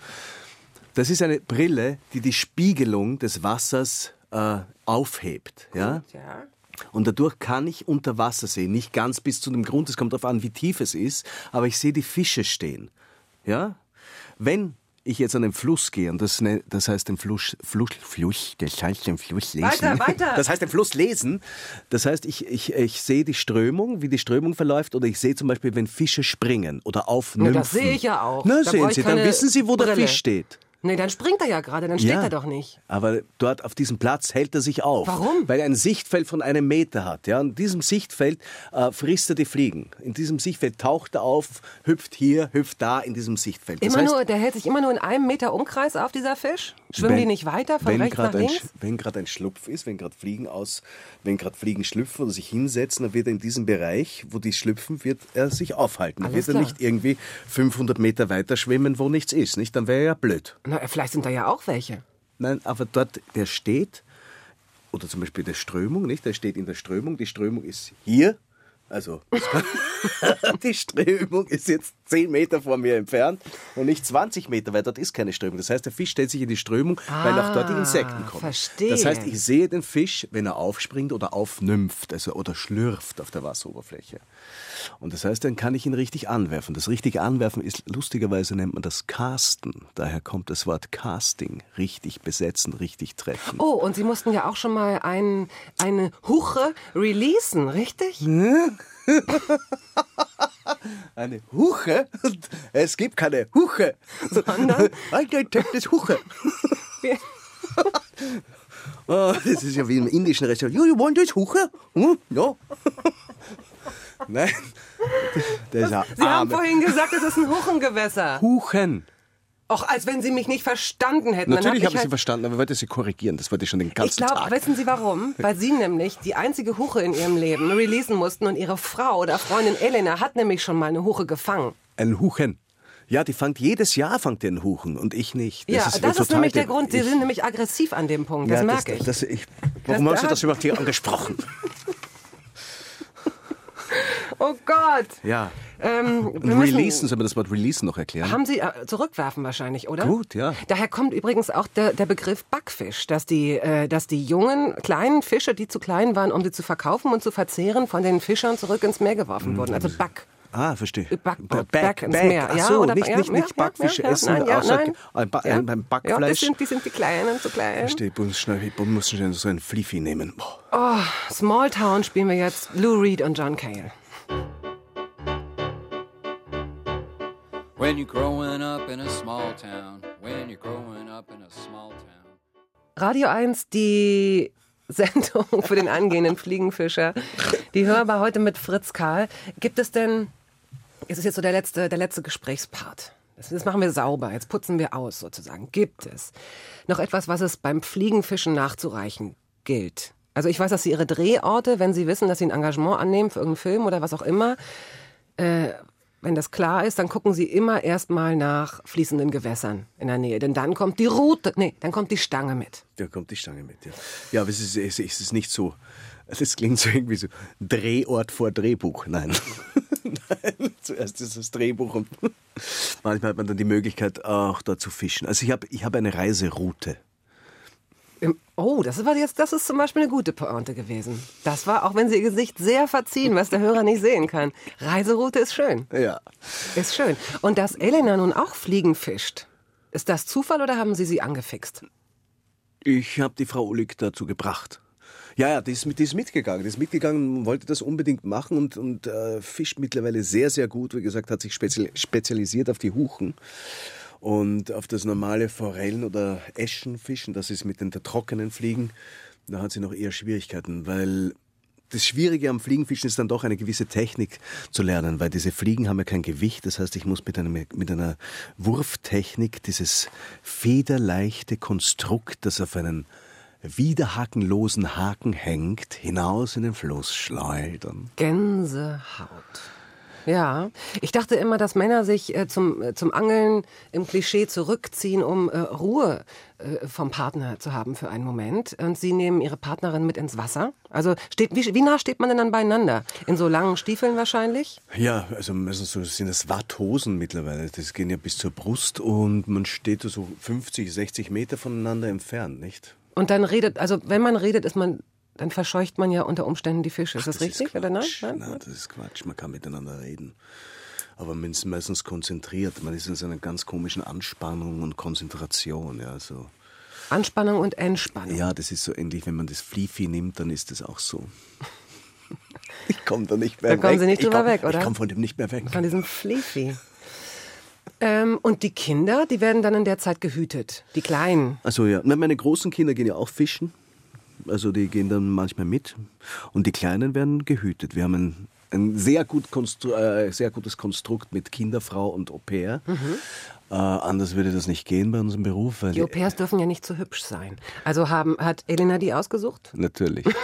Das ist eine Brille, die die Spiegelung des Wassers äh, aufhebt. Ja? Ja. Und dadurch kann ich unter Wasser sehen. Nicht ganz bis zu dem Grund, es kommt darauf an, wie tief es ist, aber ich sehe die Fische stehen. Ja? Wenn ich jetzt an den Fluss gehe, und das, ne- das heißt den Fluss, Fluss, Fluss, das heißt den Fluss lesen. Weiter, weiter. Das heißt den Fluss lesen. Das heißt, ich, ich, ich sehe die Strömung, wie die Strömung verläuft, oder ich sehe zum Beispiel, wenn Fische springen oder auf Nymphen. das sehe ich ja auch. Na, Da sehen Sie, dann wissen Sie, wo der Brille. Fisch steht. Nee, dann springt er ja gerade, dann steht er doch nicht. Aber dort auf diesem Platz hält er sich auf. Warum? Weil er ein Sichtfeld von einem Meter hat. Ja? In diesem Sichtfeld äh, frisst er die Fliegen. In diesem Sichtfeld taucht er auf, hüpft hier, hüpft da in diesem Sichtfeld. Das Immer heißt, nur, der hält sich immer nur in einem Meter Umkreis auf, dieser Fisch? Schwimmen wenn- die nicht weiter von wenn rechts nach ein, links? Sch- wenn gerade ein Schlupf ist, wenn gerade Fliegen aus, wenn gerade Fliegen schlüpfen oder sich hinsetzen, dann wird er in diesem Bereich, wo die schlüpfen, wird er sich aufhalten. Dann Alles wird er klar. nicht irgendwie 500 Meter weiter schwimmen, wo nichts ist. Nicht? Dann wäre er ja blöd. Na, vielleicht sind da ja auch welche. Nein, aber dort, der steht, oder zum Beispiel der Strömung, nicht? Der steht in der Strömung. Die Strömung ist hier. Also, die Strömung ist jetzt 10 Meter vor mir entfernt und nicht 20 Meter, weil dort ist keine Strömung. Das heißt, der Fisch stellt sich in die Strömung, weil auch dort die Insekten kommen. Ah, verstehe. Das heißt, ich sehe den Fisch, wenn er aufspringt oder aufnympft, also oder schlürft auf der Wasseroberfläche. Und das heißt, dann kann ich ihn richtig anwerfen. Das richtige Anwerfen ist, lustigerweise nennt man das Casten. Daher kommt das Wort Casting. Richtig besetzen, richtig treffen. Oh, und Sie mussten ja auch schon mal ein, eine Huche releasen, richtig? Eine Huche? Es gibt keine Huche. Sondern? Ein gedecktes Huche. Oh, das ist ja wie im indischen Restaurant. You, you want this Huche? Hm? Ja. Nein. Das ist ja Sie haben vorhin gesagt, es ist ein Huchengewässer. Huchen. Och, als wenn Sie mich nicht verstanden hätten. Natürlich hab habe ich ich Sie halt verstanden, aber ich wollte Sie korrigieren. Das wollte ich schon den ganzen Ich glaube, Tag. wissen Sie warum? Weil Sie nämlich die einzige Huche in Ihrem Leben releasen mussten und Ihre Frau oder Freundin Elena hat nämlich schon mal eine Huche gefangen. Ein Huchen. Ja, die fangt jedes Jahr fangt den Huchen und ich nicht. ja, ist das ist nämlich der de- Grund. Sie ich- sind nämlich aggressiv an dem Punkt. Das ja, merke ich. Das, ich. Warum Das Sie da- das überhaupt hier angesprochen? oh Gott. Ja. Ähm, wir müssen- releasen, soll man das Wort releasen noch erklären? Haben Sie äh, zurückwerfen wahrscheinlich, oder? Gut, ja. Daher kommt übrigens auch der, der Begriff Backfisch, dass die, äh, dass die jungen, kleinen Fische, die zu klein waren, um sie zu verkaufen und zu verzehren, von den Fischern zurück ins Meer geworfen wurden. Also Back. Ah, verstehe. Backboot, Back, back ins back. Meer. Ach so, nicht, ja, nicht, ja, nicht ja, Backfische ja, essen, nein, außer nein. Ein, beim Ja, das Backfleisch. sind, die sind die Kleinen, zu klein. Verstehe, ich muss schnell, ich muss schnell so ein Fliefy nehmen. Boah. Oh, Small Town spielen wir jetzt Lou Reed und John Cale. When you're growing up in a small town, when you're growing up in a small town. Radio 1, die Sendung für den angehenden Fliegenfischer. Die hörbar heute mit Fritz Karl. Gibt es denn, es ist jetzt so der letzte, der letzte Gesprächspart. Das, das machen wir sauber, jetzt putzen wir aus sozusagen. Gibt es noch etwas, was es beim Fliegenfischen nachzureichen gilt? Also ich weiß, dass Sie Ihre Drehorte, wenn Sie wissen, dass Sie ein Engagement annehmen für irgendeinen Film oder was auch immer, äh, wenn das klar ist, dann gucken Sie immer erstmal nach fließenden Gewässern in der Nähe. Denn dann kommt die Route, nee, dann kommt die Stange mit. Da kommt die Stange mit, ja. Ja, aber es ist, es ist es ist nicht so. Das klingt so irgendwie so Drehort vor Drehbuch. Nein. Nein. Zuerst ist das Drehbuch und manchmal hat man dann die Möglichkeit, auch da zu fischen. Also ich habe ich hab eine Reiseroute. Im- Oh, das war jetzt, das ist zum Beispiel eine gute Pointe gewesen. Das war, auch wenn Sie Ihr Gesicht sehr verziehen, was der Hörer nicht sehen kann. Reiseroute ist schön. Ja. Ist schön. Und dass Elena nun auch Fliegen fischt, ist das Zufall oder haben Sie sie angefixt? Ich habe die Frau Ullig dazu gebracht. Ja, ja, die ist, die ist mitgegangen. Die ist mitgegangen, wollte das unbedingt machen und, und äh, fischt mittlerweile sehr, sehr gut. Wie gesagt, hat sich spezial, spezialisiert auf die Huchen und auf das normale Forellen- oder Eschenfischen. Das ist mit den trockenen Fliegen. Da hat sie noch eher Schwierigkeiten, weil das Schwierige am Fliegenfischen ist dann doch eine gewisse Technik zu lernen, weil diese Fliegen haben ja kein Gewicht. Das heißt, ich muss mit, einem, mit einer Wurftechnik dieses federleichte Konstrukt, das auf einen widerhakenlosen Haken hängt, hinaus in den Fluss schleudern. Gänsehaut. Ja, ich dachte immer, dass Männer sich äh, zum, äh, zum Angeln im Klischee zurückziehen, um äh, Ruhe äh, vom Partner zu haben für einen Moment. Und sie nehmen ihre Partnerin mit ins Wasser. Also steht, wie, wie nah steht man denn dann beieinander? In so langen Stiefeln wahrscheinlich? Ja, also meistens so sind es Watthosen mittlerweile. Das gehen ja bis zur Brust und man steht so 50, 60 Meter voneinander entfernt, nicht? Und dann redet, also wenn man redet, ist man dann verscheucht man ja unter Umständen die Fische. Ist das, das richtig ist oder nein? Quatsch. Nein, das ist Quatsch. Man kann miteinander reden. Aber man ist meistens konzentriert. Man ist in so einer ganz komischen Anspannung und Konzentration. Ja, so. Anspannung und Entspannung. ja, das ist so ähnlich, wenn man das Flifi nimmt, dann ist das auch so. Ich komme da nicht mehr Da weg. kommen Sie nicht ich drüber komm, weg, oder? Ich komme von dem nicht mehr weg. Von diesem Fleefi. Ähm, und die Kinder, die werden dann in der Zeit gehütet. Die Kleinen. Also ja, meine großen Kinder gehen ja auch fischen. Also die gehen dann manchmal mit. Und die Kleinen werden gehütet. Wir haben ein, ein sehr, gut konstru äh, sehr gutes Konstrukt mit Kinderfrau und Au pair. Äh, anders würde das nicht gehen bei unserem Beruf. Die Au pairs dürfen ja nicht zu hübsch sein. Also haben, hat Elena die ausgesucht? Natürlich.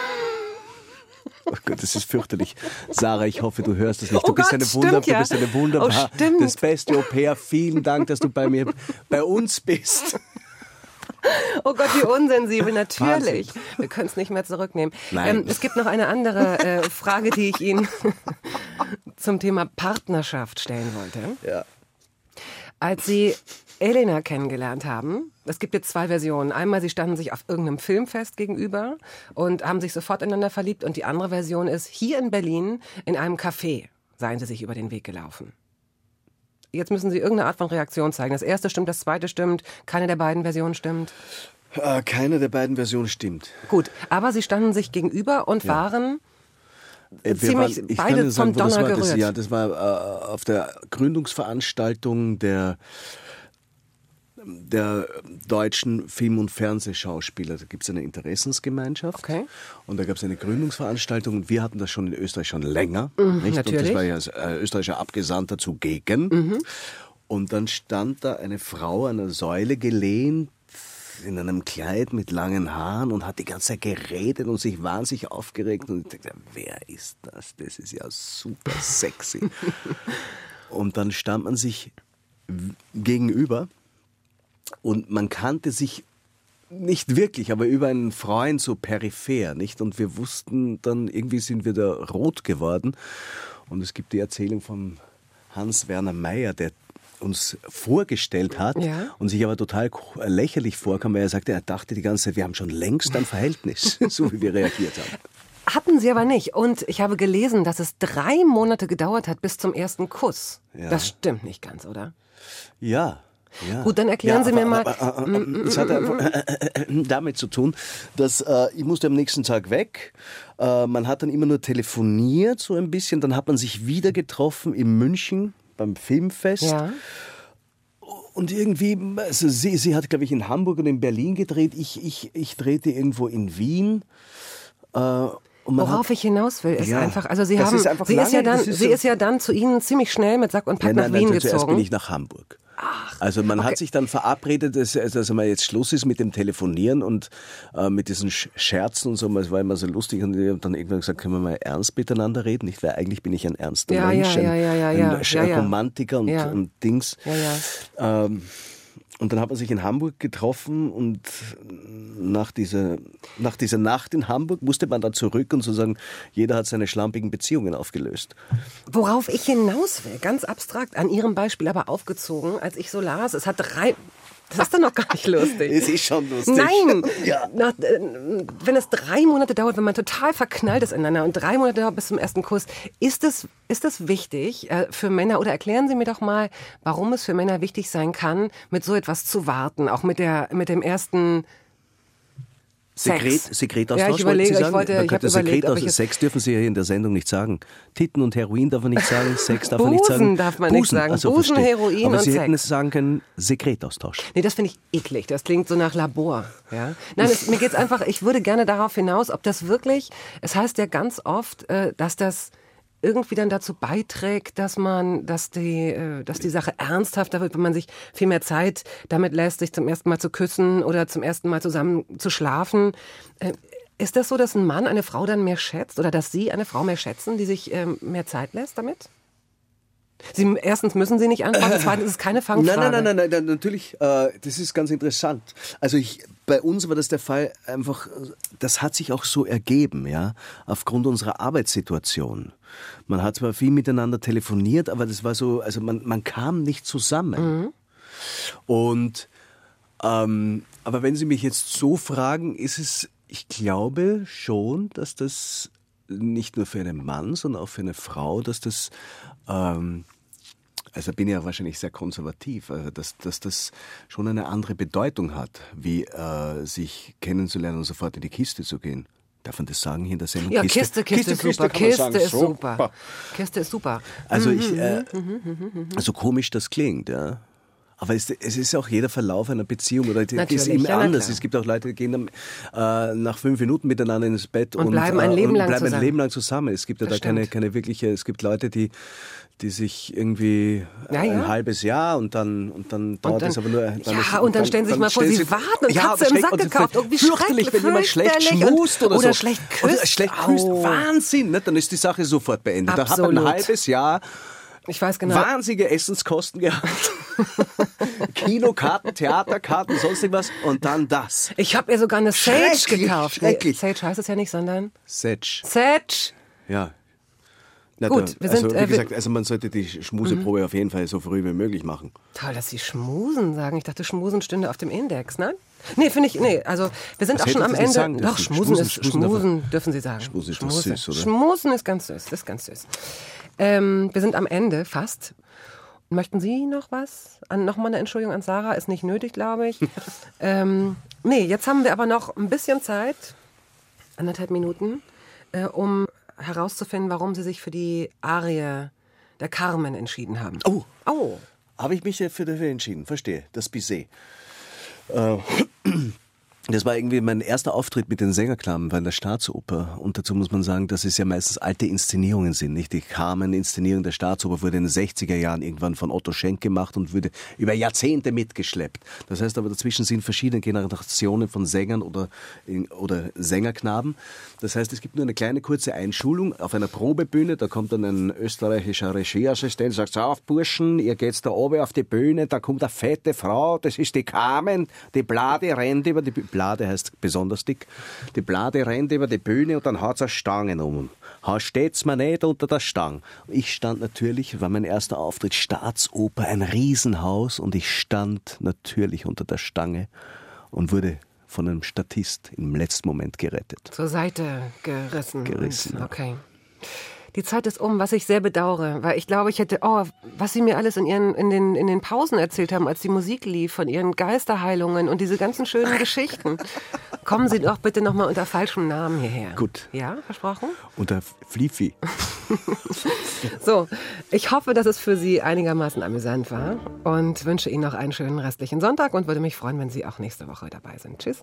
Oh Gott, das ist fürchterlich. Sarah, ich hoffe, du hörst das nicht. Du Oh bist Gott, eine stimmt Wunder, ja. du bist eine wunderbar, Oh, das beste Au pair. Vielen Dank, dass du bei mir, bei uns bist. Oh Gott, wie unsensibel, natürlich. Wir können es nicht mehr zurücknehmen. Nein. Ähm, es gibt noch eine andere äh, Frage, die ich Ihnen zum Thema Partnerschaft stellen wollte. Ja. Als Sie Elena kennengelernt haben, es gibt jetzt zwei Versionen. Einmal, Sie standen sich auf irgendeinem Filmfest gegenüber und haben sich sofort ineinander verliebt. Und die andere Version ist, hier in Berlin in einem Café seien Sie sich über den Weg gelaufen. Jetzt müssen Sie irgendeine Art von Reaktion zeigen. Das erste stimmt, das zweite stimmt, keine der beiden Versionen stimmt. Äh, keine der beiden Versionen stimmt. Gut, aber Sie standen sich gegenüber und waren Äh, ziemlich waren- ich beide kann sagen, vom wo das Donner war. Das, gerührt. ja, das war äh, auf der Gründungsveranstaltung der der deutschen Film- und Fernsehschauspieler. Da gibt es eine Interessensgemeinschaft. Okay. Und da gab es eine Gründungsveranstaltung und wir hatten das schon in Österreich schon länger. nicht? Und das natürlich. war ja äh, österreichischer Abgesandter zugegen. Und dann stand da eine Frau an einer Säule gelehnt in einem Kleid mit langen Haaren und hat die ganze Zeit geredet und sich wahnsinnig aufgeregt. Und ich dachte, wer ist das? Das ist ja super sexy. und dann stand man sich gegenüber und man kannte sich nicht wirklich, aber über einen Freund so peripher, nicht? Und wir wussten dann, irgendwie sind wir da rot geworden. Und es gibt die Erzählung von Hans-Werner Mayer, der uns vorgestellt hat Ja. und sich aber total lächerlich vorkam, weil er sagte, er dachte die ganze Zeit, wir haben schon längst ein Verhältnis, so wie wir reagiert haben. Hatten sie aber nicht. Und ich habe gelesen, dass es drei Monate gedauert hat bis zum ersten Kuss. Ja. Das stimmt nicht ganz, oder? Ja. Ja. Gut, dann erklären Sie mir mal- Aber, äh, es hat einfach damit zu tun, dass äh, ich musste am nächsten Tag weg. Äh, man hat dann immer nur telefoniert so ein bisschen. Dann hat man sich wieder getroffen in München beim Filmfest. Ja. Und irgendwie, also sie, sie hat, glaube ich, in Hamburg und in Berlin gedreht. Ich, ich, ich drehte irgendwo in Wien. Äh, Worauf hat, ich hinaus will, ist Ja, einfach, also Sie haben, ist einfach sie ist ja lange, dann, ist sie ist ja dann zu Ihnen ziemlich schnell mit Sack und Pack Nein, nach nein, Wien nein, zuerst gezogen. bin ich nach Hamburg. Also man hat sich dann verabredet, dass, dass mal jetzt Schluss ist mit dem Telefonieren und äh, mit diesen Sch- Scherzen und so. Es war immer so lustig und ich habe dann irgendwann gesagt, können wir mal ernst miteinander reden? Nicht, weil eigentlich bin ich ein ernster Ja, Mensch, ja, ein, ja, ja, ja, ein ja. Romantiker und, und Dings. Ja, ja. Ähm, und dann hat man sich in Hamburg getroffen und nach dieser, nach dieser Nacht in Hamburg musste man dann zurück und sozusagen jeder hat seine schlampigen Beziehungen aufgelöst. Worauf ich hinaus will, ganz abstrakt, an Ihrem Beispiel aber aufgezogen, als ich so las, es hat drei, das ist doch noch gar nicht lustig. Es ist schon lustig. Nein! Ja. Nach, äh, wenn es drei Monate dauert, wenn man total verknallt ist ineinander und drei Monate dauert bis zum ersten Kuss, ist es, ist es wichtig äh, für Männer, oder erklären Sie mir doch mal, warum es für Männer wichtig sein kann, mit so etwas zu warten, auch mit, der, mit dem ersten Sekret. Sekretaustausch, Ja, ich überlege, Sie ich sagen? wollte- Man ich könnte Sekretaustausch- ich es- Sex dürfen Sie ja hier in der Sendung nicht sagen. Titten und Heroin darf man nicht sagen, Sex darf man nicht Busen sagen. darf man nicht sagen. also Busen, verstehe. Heroin Aber und Sie Sex. hätten es sagen können, Sekretaustausch. Nee, das finde ich eklig. Das klingt so nach Labor. Ja? Nein, es, mir geht's einfach, ich würde gerne darauf hinaus, ob das wirklich, es heißt ja ganz oft, äh, dass das irgendwie dann dazu beiträgt, dass man, dass die, äh, dass die Sache ernsthafter wird, wenn man sich viel mehr Zeit damit lässt, sich zum ersten Mal zu küssen oder zum ersten Mal zusammen zu schlafen. Äh, Ist das so, dass ein Mann eine Frau dann mehr schätzt oder dass Sie eine Frau mehr schätzen, die sich ähm, mehr Zeit lässt damit? Sie, erstens müssen Sie nicht antworten, zweitens ist es keine Fangfrage. Nein, nein, nein, nein, nein, natürlich, äh, das ist ganz interessant. Also ich, bei uns war das der Fall einfach, das hat sich auch so ergeben, ja, aufgrund unserer Arbeitssituation. Man hat zwar viel miteinander telefoniert, aber das war so, also man, man kam nicht zusammen. Und, ähm, aber wenn Sie mich jetzt so fragen, ist es, ich glaube schon, dass das nicht nur für einen Mann, sondern auch für eine Frau, dass das, ähm, also bin ich ja wahrscheinlich sehr konservativ, also dass, dass das schon eine andere Bedeutung hat, wie äh, sich kennenzulernen und sofort in die Kiste zu gehen. Darf man das sagen hier in der Sendung? Ja, Kiste, Kiste, ist super. kann man Kiste sagen. ist Super. super. Kiste ist super. Also Mhm, ich, äh, so komisch das klingt, ja. Aber es, es ist auch jeder Verlauf einer Beziehung oder die ist Natürlich, immer ja, anders. Es gibt auch Leute, die gehen äh, nach fünf Minuten miteinander ins Bett Und und, bleiben ein äh, Leben und lang bleiben zusammen. ein Leben lang zusammen. Es gibt ja Das da keine, stimmt. keine wirkliche, es gibt Leute, die, die sich irgendwie Ja, ein ja. halbes Jahr und dann, und dann dauert dann- es aber nur. Dann Ja, ist, und dann stellen Sie sich mal vor, Sie warten und ja, Katze im schlecht- Sack und gekauft. Irgendwie fürchterlich, wenn jemand schlecht und- schmust oder, oder so. schlecht Oder küsst. schlecht küsst. Au. Wahnsinn, ne? dann ist die Sache sofort beendet. Da hat man ein Absolut. halbes Jahr Ich weiß genau. wahnsinnige Essenskosten gehabt. Kinokarten, Theaterkarten, sonst irgendwas. Und dann das. Ich habe ihr sogar eine Sage gekauft. schrecklich. Nee, Sage heißt es ja nicht, sondern Setsch. Sage. Ja. Na, Gut, wir also, sind, wie äh, Mhm. gesagt, also man sollte die Schmuseprobe auf jeden Fall so früh wie möglich machen. Toll, dass Sie Schmusen sagen. Ich dachte, Schmusen stünde auf dem Index, nein? Nee, finde ich, nee, also wir sind Was auch schon am Ende. sagen Doch? Schmusen, Schmusen- ist, Schmusen Schmusen, dürfen Sie sagen. Schmusen ist doch süß, oder? Schmusen ist ganz süß, das ist ganz süß. Ähm, wir sind am Ende, fast. Möchten Sie noch was? An, noch mal eine Entschuldigung an Sarah, ist nicht nötig, glaube ich. ähm, nee, jetzt haben wir aber noch ein bisschen Zeit, anderthalb Minuten, äh, um herauszufinden, warum Sie sich für die Arie der Carmen entschieden haben. Oh. Oh. Habe ich mich dafür entschieden, verstehe. Das Bizet. Äh, Das war irgendwie mein erster Auftritt mit den Sängerklamen bei der Staatsoper. Und dazu muss man sagen, dass es ja meistens alte Inszenierungen sind. Nicht die Carmen-Inszenierung der Staatsoper wurde in den 60er Jahren irgendwann von Otto Schenk gemacht und wurde über Jahrzehnte mitgeschleppt. Das heißt aber, dazwischen sind verschiedene Generationen von Sängern oder, oder Sängerknaben. Das heißt, es gibt nur eine kleine kurze Einschulung auf einer Probebühne. Da kommt dann ein österreichischer Regieassistent, sagt, so auf Burschen, ihr geht's da oben auf die Bühne, da kommt eine fette Frau, das ist die Carmen, die Blade rennt über die Bühne. Blade heißt besonders dick. Die Blade rennt über die Bühne und dann hat's eine Stangen um. Ha, steht's mir nicht unter der Stange. Ich stand natürlich, war mein erster Auftritt, Staatsoper, ein Riesenhaus und ich stand natürlich unter der Stange und wurde von einem Statist im letzten Moment gerettet. Zur Seite gerissen. Gerissen, ja. Okay. Die Zeit ist um, was ich sehr bedauere, weil ich glaube, ich hätte, oh, was Sie mir alles in, ihren, in, den, in den Pausen erzählt haben, als die Musik lief, von Ihren Geisterheilungen und diese ganzen schönen Geschichten. Kommen Sie doch bitte nochmal unter falschem Namen hierher. Gut. Ja, versprochen? Unter Flifi. So, ich hoffe, dass es für Sie einigermaßen amüsant war und wünsche Ihnen noch einen schönen restlichen Sonntag und würde mich freuen, wenn Sie auch nächste Woche dabei sind. Tschüss.